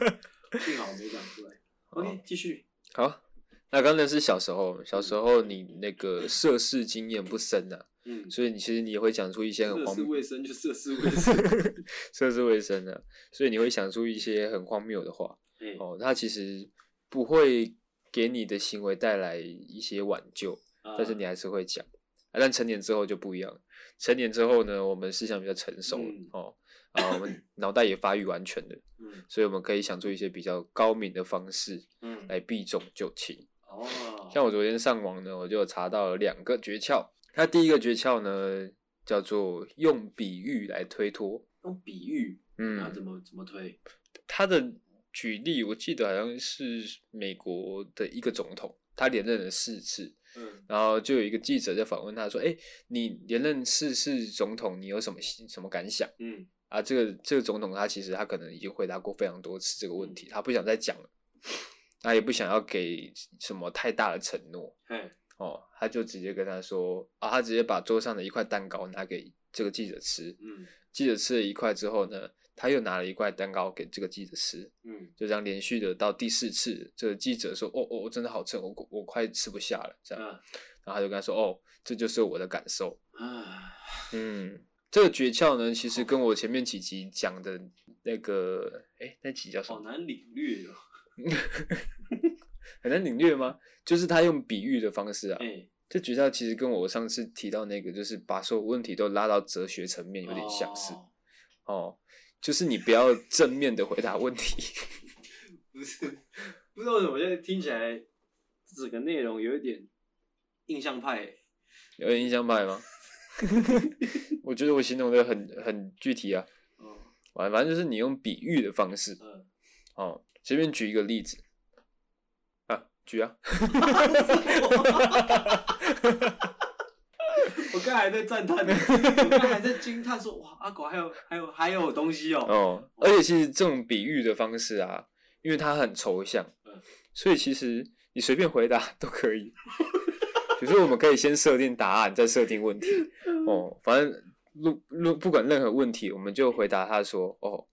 (laughs) 幸好没讲出来。OK，继续。好，那刚才是小时候，小时候你那个涉世经验不深呐，嗯，所以你其实你也会讲出一些很荒谬。涉世未深就涉世未深，(laughs) 涉世未深的，所以你会想出一些很荒谬的话。哦，他其实不会。给你的行为带来一些挽救，但是你还是会讲。啊，但成年之后就不一样。成年之后呢，我们思想比较成熟了，嗯、哦，啊，我们脑袋也发育完全了，嗯，所以我们可以想出一些比较高明的方式，嗯，来避重就轻。哦，像我昨天上网呢，我就查到了两个诀窍。它第一个诀窍呢，叫做用比喻来推脱。用比喻，嗯，那怎么怎么推？他的。举例，我记得好像是美国的一个总统，他连任了四次，嗯，然后就有一个记者在访问他说：“哎、欸，你连任四次总统，你有什么什么感想？”嗯，啊，这个这个总统他其实他可能已经回答过非常多次这个问题，他不想再讲了，他也不想要给什么太大的承诺，嗯，哦，他就直接跟他说：“啊，他直接把桌上的一块蛋糕拿给这个记者吃，嗯，记者吃了一块之后呢。”他又拿了一块蛋糕给这个记者吃，嗯，就这样连续的到第四次，这个记者说：“哦哦，我真的好撑，我我快吃不下了。”这样，然后他就跟他说：“哦，这就是我的感受。”啊，嗯，这个诀窍呢，其实跟我前面几集讲的那个，哎，那集叫什么？好难领略哦，(laughs) 很难领略吗？就是他用比喻的方式啊，这诀窍其实跟我上次提到那个，就是把所有问题都拉到哲学层面，有点相似，哦。就是你不要正面的回答问题，(laughs) 不是，不知道为什么，我现在听起来整个内容有一点印象派，有点印象派吗？(laughs) 我觉得我形容的很很具体啊，哦，反正就是你用比喻的方式，嗯，哦，随便举一个例子，啊，举啊。(laughs) 我刚才还在赞叹，我刚才还在惊叹说：“哇，阿狗还有还有还有东西哦、喔！”哦，而且其实这种比喻的方式啊，因为它很抽象，所以其实你随便回答都可以。比如说，我们可以先设定答案，再设定问题。哦，反正论论不管任何问题，我们就回答他说：“哦，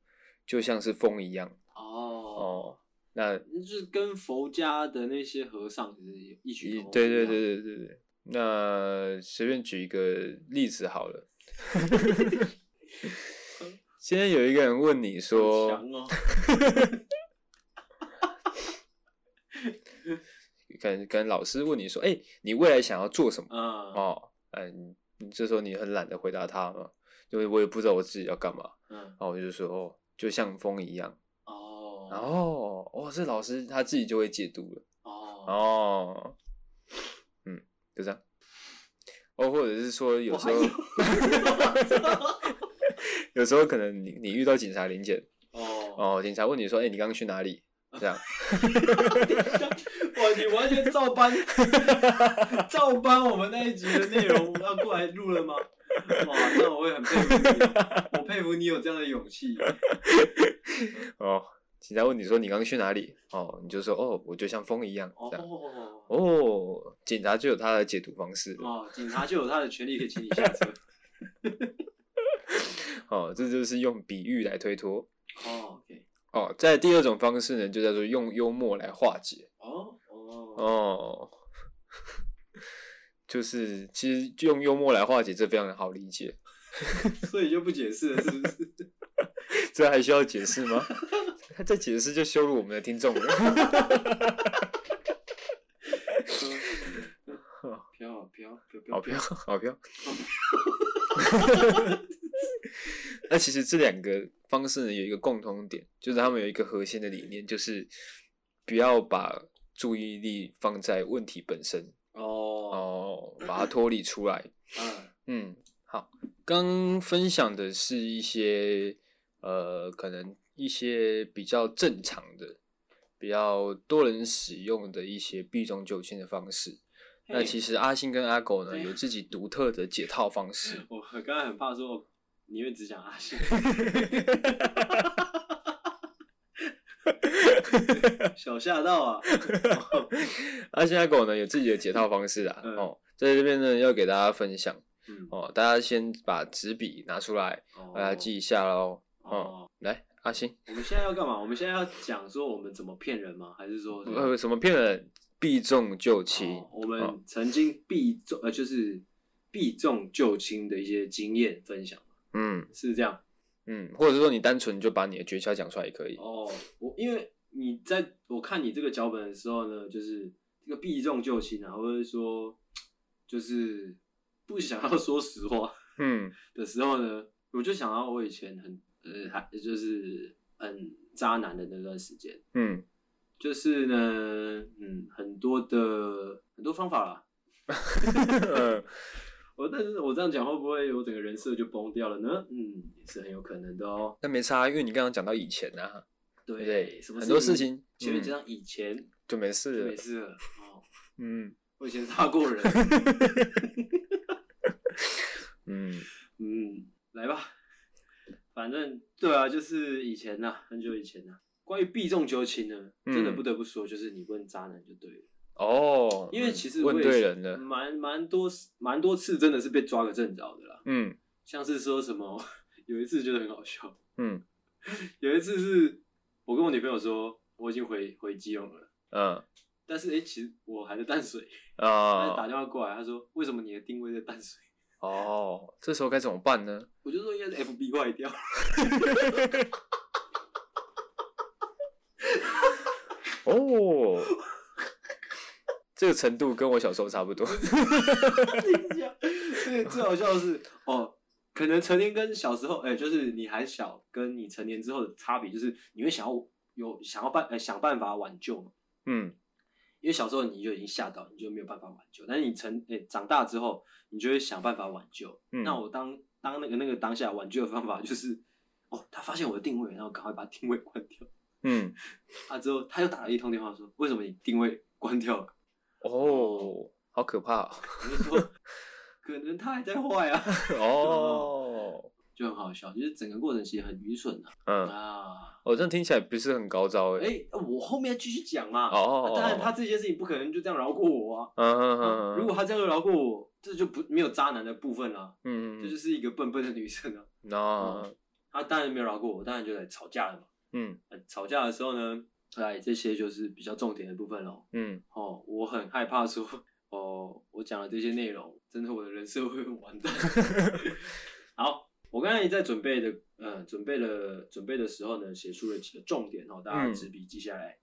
就像是风一样。”哦哦，那就是跟佛家的那些和尚其实异曲同工。对对对对对对。那随便举一个例子好了。(laughs) (laughs) 今天有一个人问你说：“强哦。” (laughs) 可能跟老师问你说：“哎、欸，你未来想要做什么？”嗯、哦，嗯，你这时候你很懒得回答他嘛，因为我也不知道我自己要干嘛。嗯，然后我就说：“哦，就像风一样。”哦，然后哦，这老师他自己就会解读了。哦，哦，嗯，就这样。哦，或者是说有时候，(laughs) 有时候可能你你遇到警察临检，哦哦，警察问你说：“哎、欸，你刚刚去哪里？”这样。(laughs) (laughs) 哇，你完全照搬，(laughs) 照搬我们那一集的内容要过来录了吗？哇，那我会很佩服你，我佩服你有这样的勇气。(laughs) 哦，警察问你说你刚刚去哪里？哦，你就说哦，我就像风一样。这样哦，哦，警察就有他的解读方式。哦，警察就有他的权利可以请你下车。(laughs) 哦，这就是用比喻来推脱。哦，OK。哦，在第二种方式呢，就叫做用幽默来化解。哦。哦，(laughs) 就是其实用幽默来化解，这非常的好理解，(laughs) 所以就不解释了，是不是？(laughs) 这还需要解释吗？他再解释就羞辱我们的听众了。飘啊飘，好飘，好飘。那其实这两个方式呢，有一个共同点，就是他们有一个核心的理念，就是不要把。注意力放在问题本身哦哦，把它脱离出来。(clears throat) 嗯嗯，好，刚分享的是一些呃，可能一些比较正常的、比较多人使用的一些避重就轻的方式。那其实阿星跟阿狗呢，有自己独特的解套方式。(laughs) 我刚刚很怕说，你会只讲阿星。(laughs) 小吓到啊！(laughs) 阿星阿狗呢，有自己的解套方式啊。嗯、哦，在这边呢要给大家分享。嗯、哦，大家先把纸笔拿出来，大家、哦、记一下喽。哦，哦来，阿星，我们现在要干嘛？我们现在要讲说我们怎么骗人吗？还是说呃什么骗人？避重就轻、哦。我们曾经避重呃就是避重就轻的一些经验分享。嗯，是这样。嗯，或者说你单纯就把你的诀窍讲出来也可以。哦，我因为你在我看你这个脚本的时候呢，就是这个避重就轻啊，或者说就是不想要说实话，嗯的时候呢，嗯、我就想到我以前很呃还就是很渣男的那段时间，嗯，就是呢，嗯，很多的很多方法啦。(laughs) (laughs) 嗯我但是我这样讲会不会我整个人设就崩掉了呢？嗯，也是很有可能的哦。那没差，因为你刚刚讲到以前啊，对对？很多事情前面讲到以前就没事了，没事了。哦，(laughs) 嗯，我以前杀过人。(laughs) 嗯嗯，来吧，反正对啊，就是以前呐，很久以前呐。关于避重就轻呢，真的不得不说，就是你问渣男就对了。哦，因为其实问对人了，蛮蛮多蛮多次真的是被抓个正着的啦。嗯，像是说什么，(laughs) 有一次觉得很好笑。嗯，有一次是我跟我女朋友说我已经回回基隆了。嗯，但是哎，其实我还在淡水。啊，打电话过来，他说为什么你的定位在淡水？哦，这时候该怎么办呢？我就说应该是 FB 坏掉。(laughs) 哦。这个程度跟我小时候差不多。(laughs) 对，最好笑的是哦，可能成年跟小时候，哎，就是你还小，跟你成年之后的差别，就是你会想要有想要办，呃，想办法挽救嘛。嗯，因为小时候你就已经吓到，你就没有办法挽救。但是你成，哎，长大之后，你就会想办法挽救。嗯，那我当当那个那个当下挽救的方法就是，(laughs) 哦，他发现我的定位，然后赶快把定位关掉。嗯，(laughs) 啊之后他又打了一通电话说，为什么你定位关掉了？哦，好可怕！我就说，可能他还在坏啊。(laughs) 哦，(laughs) 就很好笑，就是整个过程其实很愚蠢的。嗯啊，哦，这样听起来不是很高招哎。哎，我后面要继续讲嘛。哦，当然他这些事情不可能就这样饶过我啊。嗯嗯嗯。如果他这样饶过我，这就不没有渣男的部分啦。嗯，这就是一个笨笨的女生啊。那、(laughs) 嗯，她当然没有饶过我，当然就来吵架了嘛。嗯，吵架的时候呢，哎这些就是比较重点的部分喽。嗯，哦，我很害怕说，哦，我讲了这些内容，真的我的人设会完蛋。(laughs) (laughs) 好，我刚才也在准备的，呃，准备了准备的时候呢，写出了几个重点哦，大家纸笔记下来。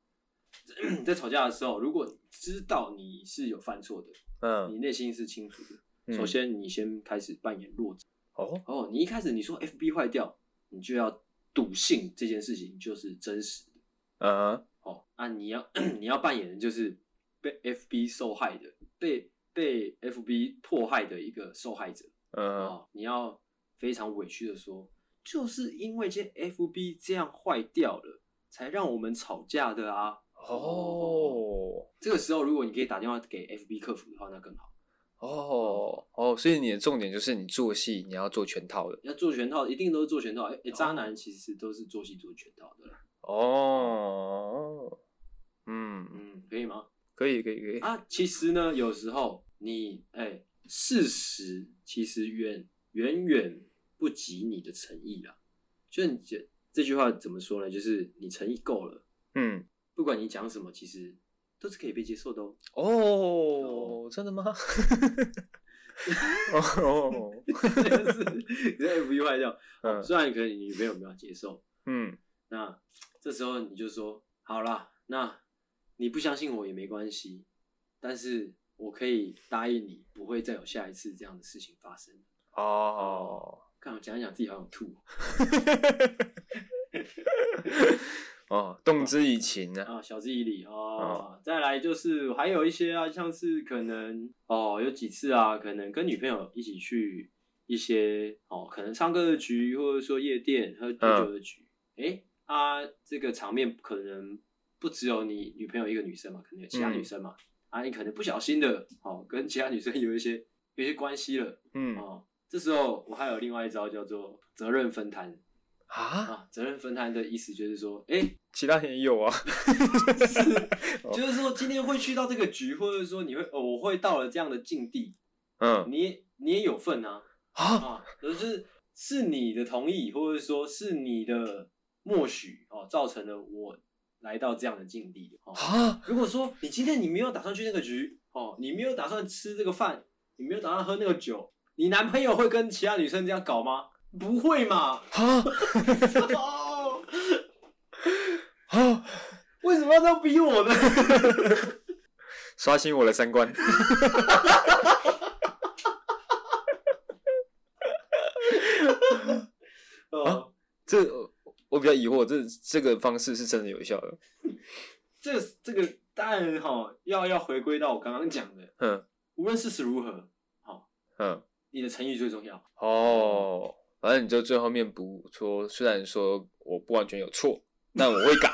嗯、(coughs) 在吵架的时候，如果你知道你是有犯错的，嗯，你内心是清楚的，首先你先开始扮演弱者。哦哦，你一开始你说 FB 坏掉，你就要笃信这件事情就是真实的。嗯，哦，啊，你要 (coughs) 你要扮演的就是被 FB 受害的，被被 FB 迫害的一个受害者。嗯，哦，你要非常委屈的说，就是因为这 FB 这样坏掉了，才让我们吵架的啊。哦，这个时候如果你可以打电话给 FB 客服的话，那更好。哦哦，所以你的重点就是你做戏你要做全套的，要做全套，一定都是做全套。哎、欸，渣男其实都是做戏做全套的。哦，嗯嗯，可以吗？可以可以可以。啊，其实呢，有时候你哎、欸，事实其实远远远不及你的诚意啦。就你这这句话怎么说呢？就是你诚意够了，嗯，不管你讲什么，其实。都是可以被接受的哦。哦，真的吗？(laughs) 哦，(laughs) 真的是，你这 FB 坏掉。嗯，虽然可能你女朋友没有接受，嗯，那这时候你就说，好啦，那你不相信我也没关系，但是我可以答应你，不会再有下一次这样的事情发生。哦，看我讲一讲自己好想吐。哦，动之以情呢？啊，晓之以理哦，哦。再来就是还有一些啊，像是可能哦，有几次啊，可能跟女朋友一起去一些哦，可能唱歌的局，或者说夜店喝酒的局。哎、嗯欸、啊，这个场面可能不只有你女朋友一个女生嘛，可能有其他女生嘛。嗯、啊，你可能不小心的哦，跟其他女生有一些有一些关系了。嗯哦，这时候我还有另外一招叫做责任分摊。啊，责任分摊的意思就是说，哎、欸，其他人也有啊，(laughs) 是，(laughs) 就是说今天会去到这个局，或者说你会，哦，我会到了这样的境地，嗯，你也你也有份啊，啊，就是是你的同意，或者说是你的默许哦，造成了我来到这样的境地，哦，啊，如果说你今天你没有打算去那个局，哦，你没有打算吃这个饭，你没有打算喝那个酒，你男朋友会跟其他女生这样搞吗？不会嘛？啊！(laughs) 啊！为什么要这样逼我呢？(laughs) 刷新我的三观。(laughs) 啊！这我比较疑惑，这这个方式是真的有效的？(laughs) 这这个当然哈，要要回归到我刚刚讲的，嗯，无论事实如何，好，嗯，你的诚意最重要哦。反正你就最后面补说，虽然说我不完全有错，但我会改。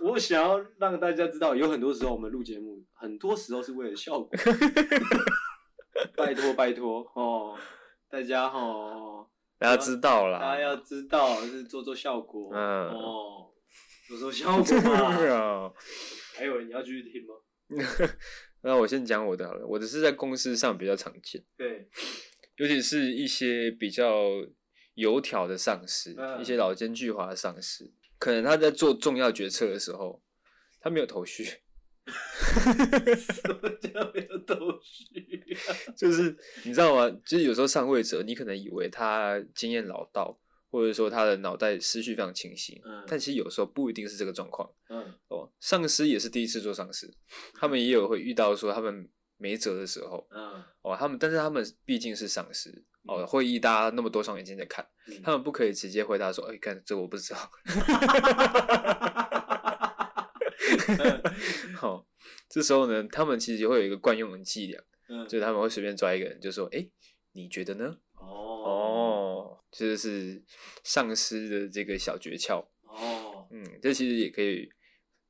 (laughs) 我想要让大家知道，有很多时候我们录节目，很多时候是为了效果。(laughs) 拜托拜托哦，大家哦，大家知道啦，大家要知道是做做效果，嗯。哦，做做效果嘛。(laughs) 还有你要继续听吗？(laughs) 那我先讲我的好了，我的是在公司上比较常见，对，尤其是一些比较油条的上司，嗯、一些老奸巨猾的上司，可能他在做重要决策的时候，他没有头绪。什么叫没有头绪？就是你知道吗？就是有时候上位者，你可能以为他经验老道。或者说他的脑袋思绪非常清晰，嗯，但其实有时候不一定是这个状况，嗯，哦，上司也是第一次做上司，(laughs) 他们也有会遇到说他们没辙的时候，嗯，哦，他们但是他们毕竟是上司，哦，会议大家那么多双眼睛在看，嗯，他们不可以直接回答说，哎，看这我不知道，(laughs) 好，哦，这时候呢，他们其实会有一个惯用的伎俩，嗯，就是他们会随便抓一个人，就说，哎，你觉得呢？哦。哦，这就是上司的这个小诀窍哦。嗯，这其实也可以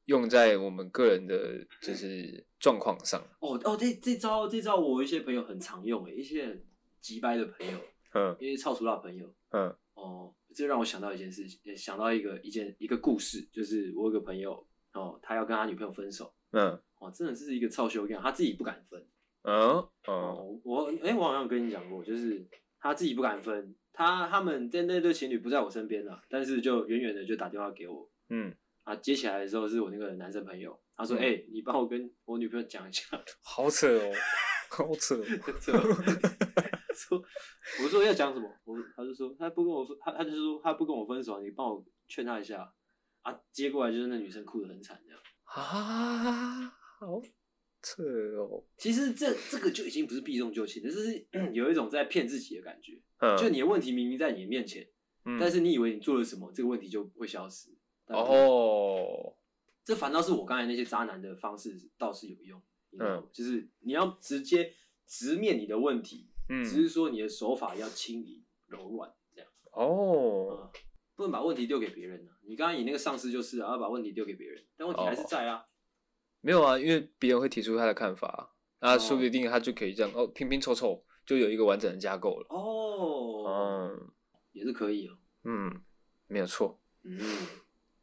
用在我们个人的就是状况上。哦哦，这这招这招我一些朋友很常用诶，一些很机掰的朋友，嗯，一些超俗辣朋友，嗯，哦，这让我想到一件事情，想到一个一件一个故事，就是我有个朋友，哦，他要跟他女朋友分手，嗯，哦，真的是一个超修养，他自己不敢分。嗯，哦，哦，我哎、欸，我好像跟你讲过，就是他自己不敢分，他他们在那对情侣不在我身边了，但是就远远的就打电话给我，嗯，啊，接起来的时候是我那个男生朋友，他说，哎、嗯。欸，你帮我跟我女朋友讲一下，(laughs) 好扯哦，好扯哦 (laughs) (laughs) 扯，说，我说要讲什么，我他就说他不跟我分，他他就说他不跟我分手，你帮我劝他一下，啊，接过来就是那女生哭得很惨这样，啊，好扯哦，其实这这个就已经不是避重就轻，这是 (clears throat) 有一种在骗自己的感觉。嗯，就你的问题明明在你的面前，嗯但是你以为你做了什么，这个问题就会消失。哦，这反倒是我刚才那些渣男的方式倒是有用，你知道吗嗯就是你要直接直面你的问题，嗯，只是说你的手法要轻盈柔软这样。哦，啊，不能把问题丢给别人啊！你刚刚你那个上司就是啊，要把问题丢给别人，但问题还是在啊。没有啊，因为别人会提出他的看法，那哦说不定他就可以这样哦，拼拼凑凑就有一个完整的架构了。哦，嗯也是可以哦。嗯，没有错。嗯，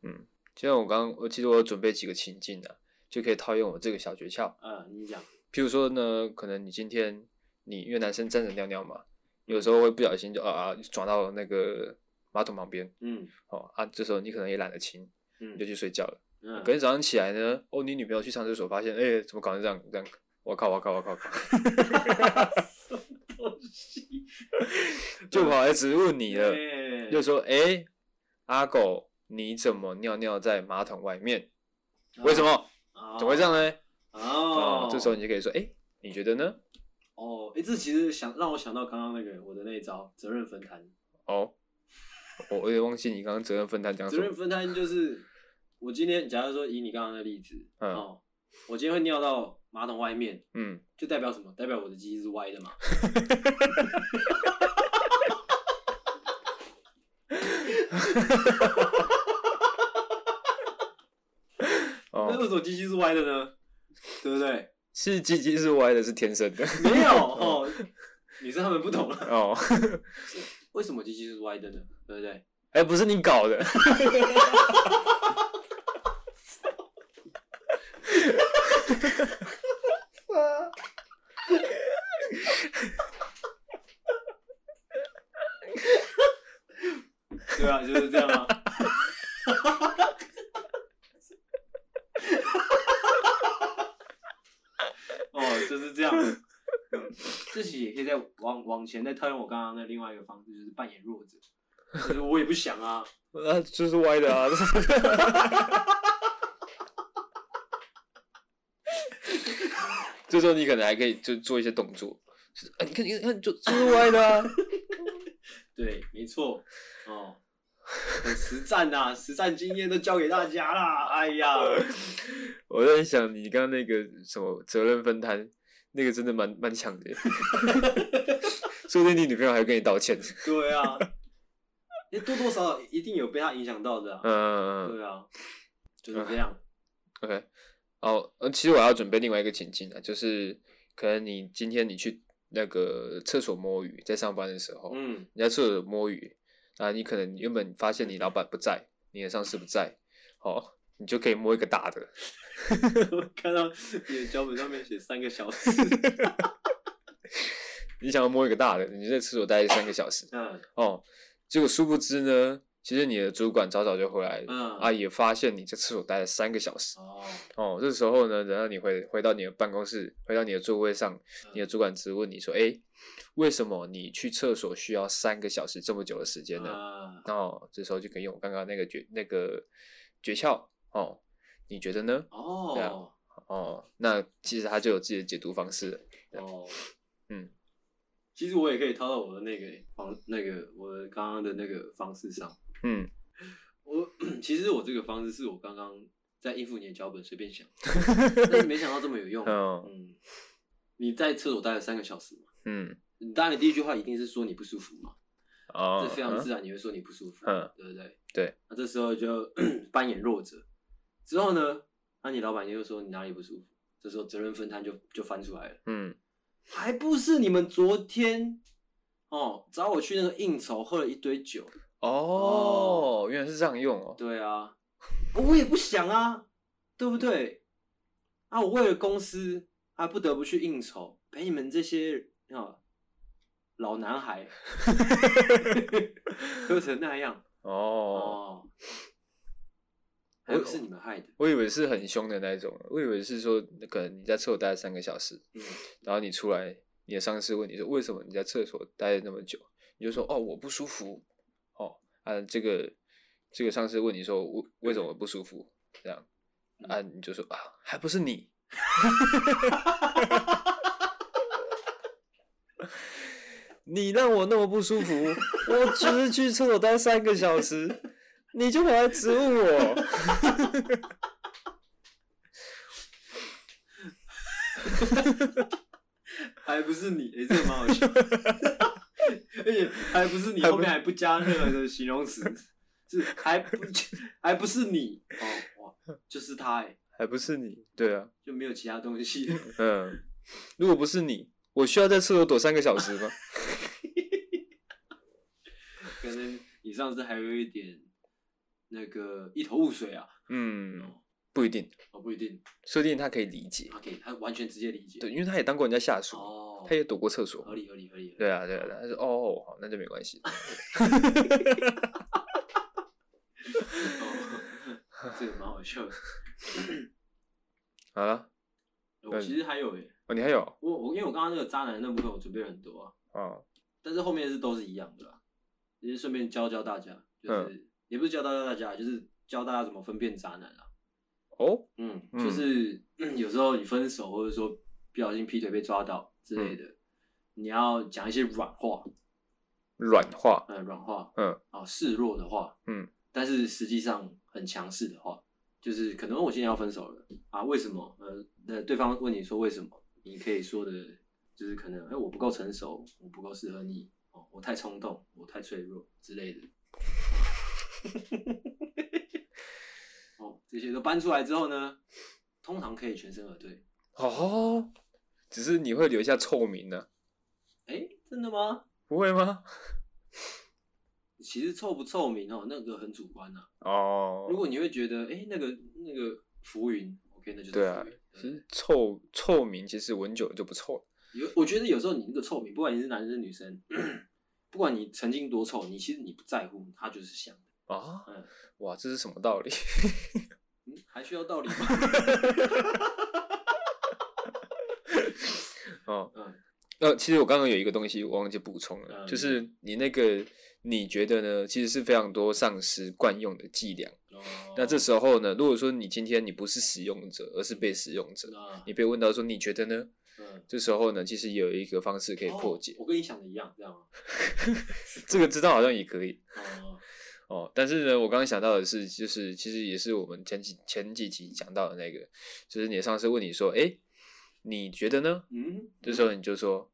嗯，就像我刚刚，我其实我有准备几个情境啊，就可以套用我这个小诀窍。啊，你讲。譬如说呢，可能你今天你因为男生站着尿尿嘛，有时候会不小心就啊啊撞到那个马桶旁边，嗯哦啊，这时候你可能也懒得清，嗯你就去睡觉了。嗯隔天早上起来呢，哦，你女朋友去上厕所，发现，哎、怎么搞成这样？这样，我靠，我靠，我靠，我靠，什么东西？就跑来质问你了，欸就说，哎、阿狗，你怎么尿尿在马桶外面？为什么？哦怎么会这样呢？哦，这时候你就可以说，哎、你觉得呢？哦，哎、这其实想让我想到刚刚那个我的那一招责任分摊。哦，我我也忘记你刚刚责任分摊讲什么。责任分摊就是我今天，假如说以你刚刚的例子，嗯哦，我今天会尿到马桶外面，嗯，就代表什么？代表我的鸡是歪的嘛？(laughs) 那为哦，什么鸡鸡是歪的呢？对不对？是鸡鸡是歪的，是天生的。没有 (laughs) 哦，女生她们不懂了。哦，为什么机器是歪的呢？对不对？哎、不是你搞的。(laughs) (laughs) (laughs) 对啊，就是这样啊。哦，就是这样。嗯，自己也可以再往往前再套用我刚刚的另外一个方式，就是扮演弱者。就是我也不想啊。啊，就是歪的啊！(laughs) 这时候你可能还可以就做一些动作，就是啊，你看，你看，就就是歪的啊！对，没错。哦，很实战呐、实战经验都教给大家啦。哎呀，我在想，你刚刚那个什么责任分摊，那个真的蛮蛮强的耶，(laughs) 说不定你女朋友还会跟你道歉。(laughs) 对啊，你多多少少一定有被他影响到的、啊。嗯嗯嗯对啊，就是这样。，OK。哦，呃，其实我要准备另外一个情境啊，就是可能你今天你去那个厕所摸鱼，在上班的时候，嗯你在厕所摸鱼，啊，你可能原本发现你老板不在，你的上司不在，哦，你就可以摸一个大的，(laughs) 我看到你的脚本上面写三个小时。(laughs) 你想要摸一个大的，你在厕所待三个小时，嗯哦，结果殊不知呢，其实你的主管早早就回来了，嗯啊，也发现你在厕所待了三个小时，哦，哦，这时候呢，等到你回回到你的办公室，回到你的座位上，你的主管只问你说：“哎，为什么你去厕所需要三个小时这么久的时间呢？”啊哦，这时候就可以用刚刚那个诀那个诀窍哦，你觉得呢？这样哦哦，那其实他就有自己的解读方式。哦，嗯，其实我也可以套到我的那个方那个我的刚刚的那个方式上。嗯，我其实我这个方式是我刚刚在应付你的脚本随便想，(laughs) 但是没想到这么有用。哦嗯，你在厕所待了三个小时嘛？嗯，你当然你第一句话一定是说你不舒服嘛，哦，这非常自然，你会说你不舒服，嗯对不对？对。那这时候就 (clears throat) 扮演弱者，之后呢，那你老板又说你哪里不舒服，这时候责任分摊就就翻出来了，嗯，还不是你们昨天哦找我去那个应酬，喝了一堆酒，哦，原来是这样用哦。对啊，我也不想啊，对不对？啊，我为了公司啊，不得不去应酬，陪你们这些啊老男孩 (laughs) 喝成那样哦。哦还不是你们害的我，我以为是很凶的那一种，我以为是说，可能你在厕所待了三个小时，嗯，然后你出来，你的上司问你说，为什么你在厕所待了那么久？你就说，哦，我不舒服，哦，啊，这个这个上司问你说，为为什么不舒服？这样，啊，你就说啊，还不是你，(laughs) 你让我那么不舒服，我只是去厕所待三个小时。你就跑来质问我，(laughs) 还不是你？哎、欸，这个蛮好笑，而且还不是你，后面还不加任何的形容词，是还不 (laughs) 还不是你？哦哇，就是他哎，还不是你？对啊，就没有其他东西。嗯，如果不是你，我需要在厕所躲三个小时吗？(laughs) 可能你上次还有一点。那个一头雾水啊，嗯，不一定，哦，不一定，说不定他可以理解，他可以，他完全直接理解，对，因为他也当过人家下属，哦，他也躲过厕所，合理，合理，合理，对啊，对啊，他说，哦，好，那就没关系，哦，这个蛮好笑的，(coughs) 好了，我其实还有诶，哦，你还有，我我因为我刚刚那个渣男那部分我准备了很多啊，哦，但是后面是都是一样的啦，也是顺便教教大家，就是。也不是教大家，大家就是教大家怎么分辨渣男啊。哦，嗯，就是、嗯、有时候你分手，或者说不小心劈腿被抓到之类的，嗯、你要讲一些软话，软话，嗯，软话，嗯，啊，示弱的话，嗯，但是实际上很强势的话，就是可能我现在要分手了啊，为什么？呃，那对方问你说为什么，你可以说的，就是可能哎、欸，我不够成熟，我不够适合你，哦，我太冲动，我太脆弱之类的。(laughs) 哦，这些都搬出来之后呢，通常可以全身而退。哦，只是你会留下臭名呢、啊？哎、欸，真的吗？不会吗？其实臭不臭名哦，那个很主观呐、啊。哦，如果你会觉得，哎、欸，那个那个浮云，OK，那就是对啊。其实臭臭名其实闻久了就不臭了。有，我觉得有时候你那个臭名，不管你是男生女生，(clears throat) 不管你曾经多臭，你其实你不在乎，它就是香的。啊，嗯，哇，这是什么道理？(laughs) 嗯，还需要道理吗？(laughs) 哦，嗯，呃，其实我刚刚有一个东西我忘记补充了，嗯、就是你那个你觉得呢？其实是非常多丧尸惯用的伎俩。哦、那这时候呢，如果说你今天你不是使用者，而是被使用者，嗯、你被问到说你觉得呢？嗯，这时候呢，其实有一个方式可以破解。哦、我跟你想的一样，这样吗？(laughs) 这个知道好像也可以。哦。哦，但是呢，我刚刚想到的是，就是其实也是我们前几前几集讲到的那个，就是你的上次问你说，哎、欸，你觉得呢？嗯，这时候你就说，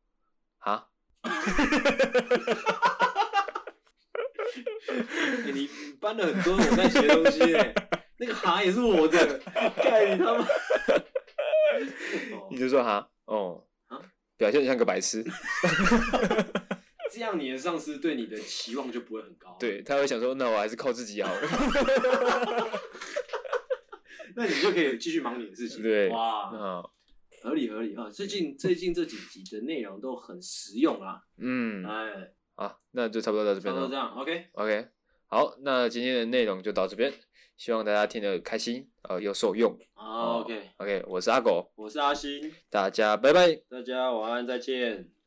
哈，(laughs) 你搬了很多我在学东西哎，那个哈也是我的，盖你他妈，(laughs) 你就说哈，哦，啊，表现像个白痴。(laughs) 这样你的上司对你的期望就不会很高。对，他会想说，那我还是靠自己好了。(laughs) 那你就可以继续忙你的事情。对，哇，那、合理合理啊！最近最近这几集的内容都很实用啊。嗯，哎，好，那就差不多到这边了。差不多这样，OK OK。好，那今天的内容就到这边，希望大家听得开心，呃，又受用。好，OK OK，我是阿狗，我是阿星，大家拜拜，大家晚安，再见。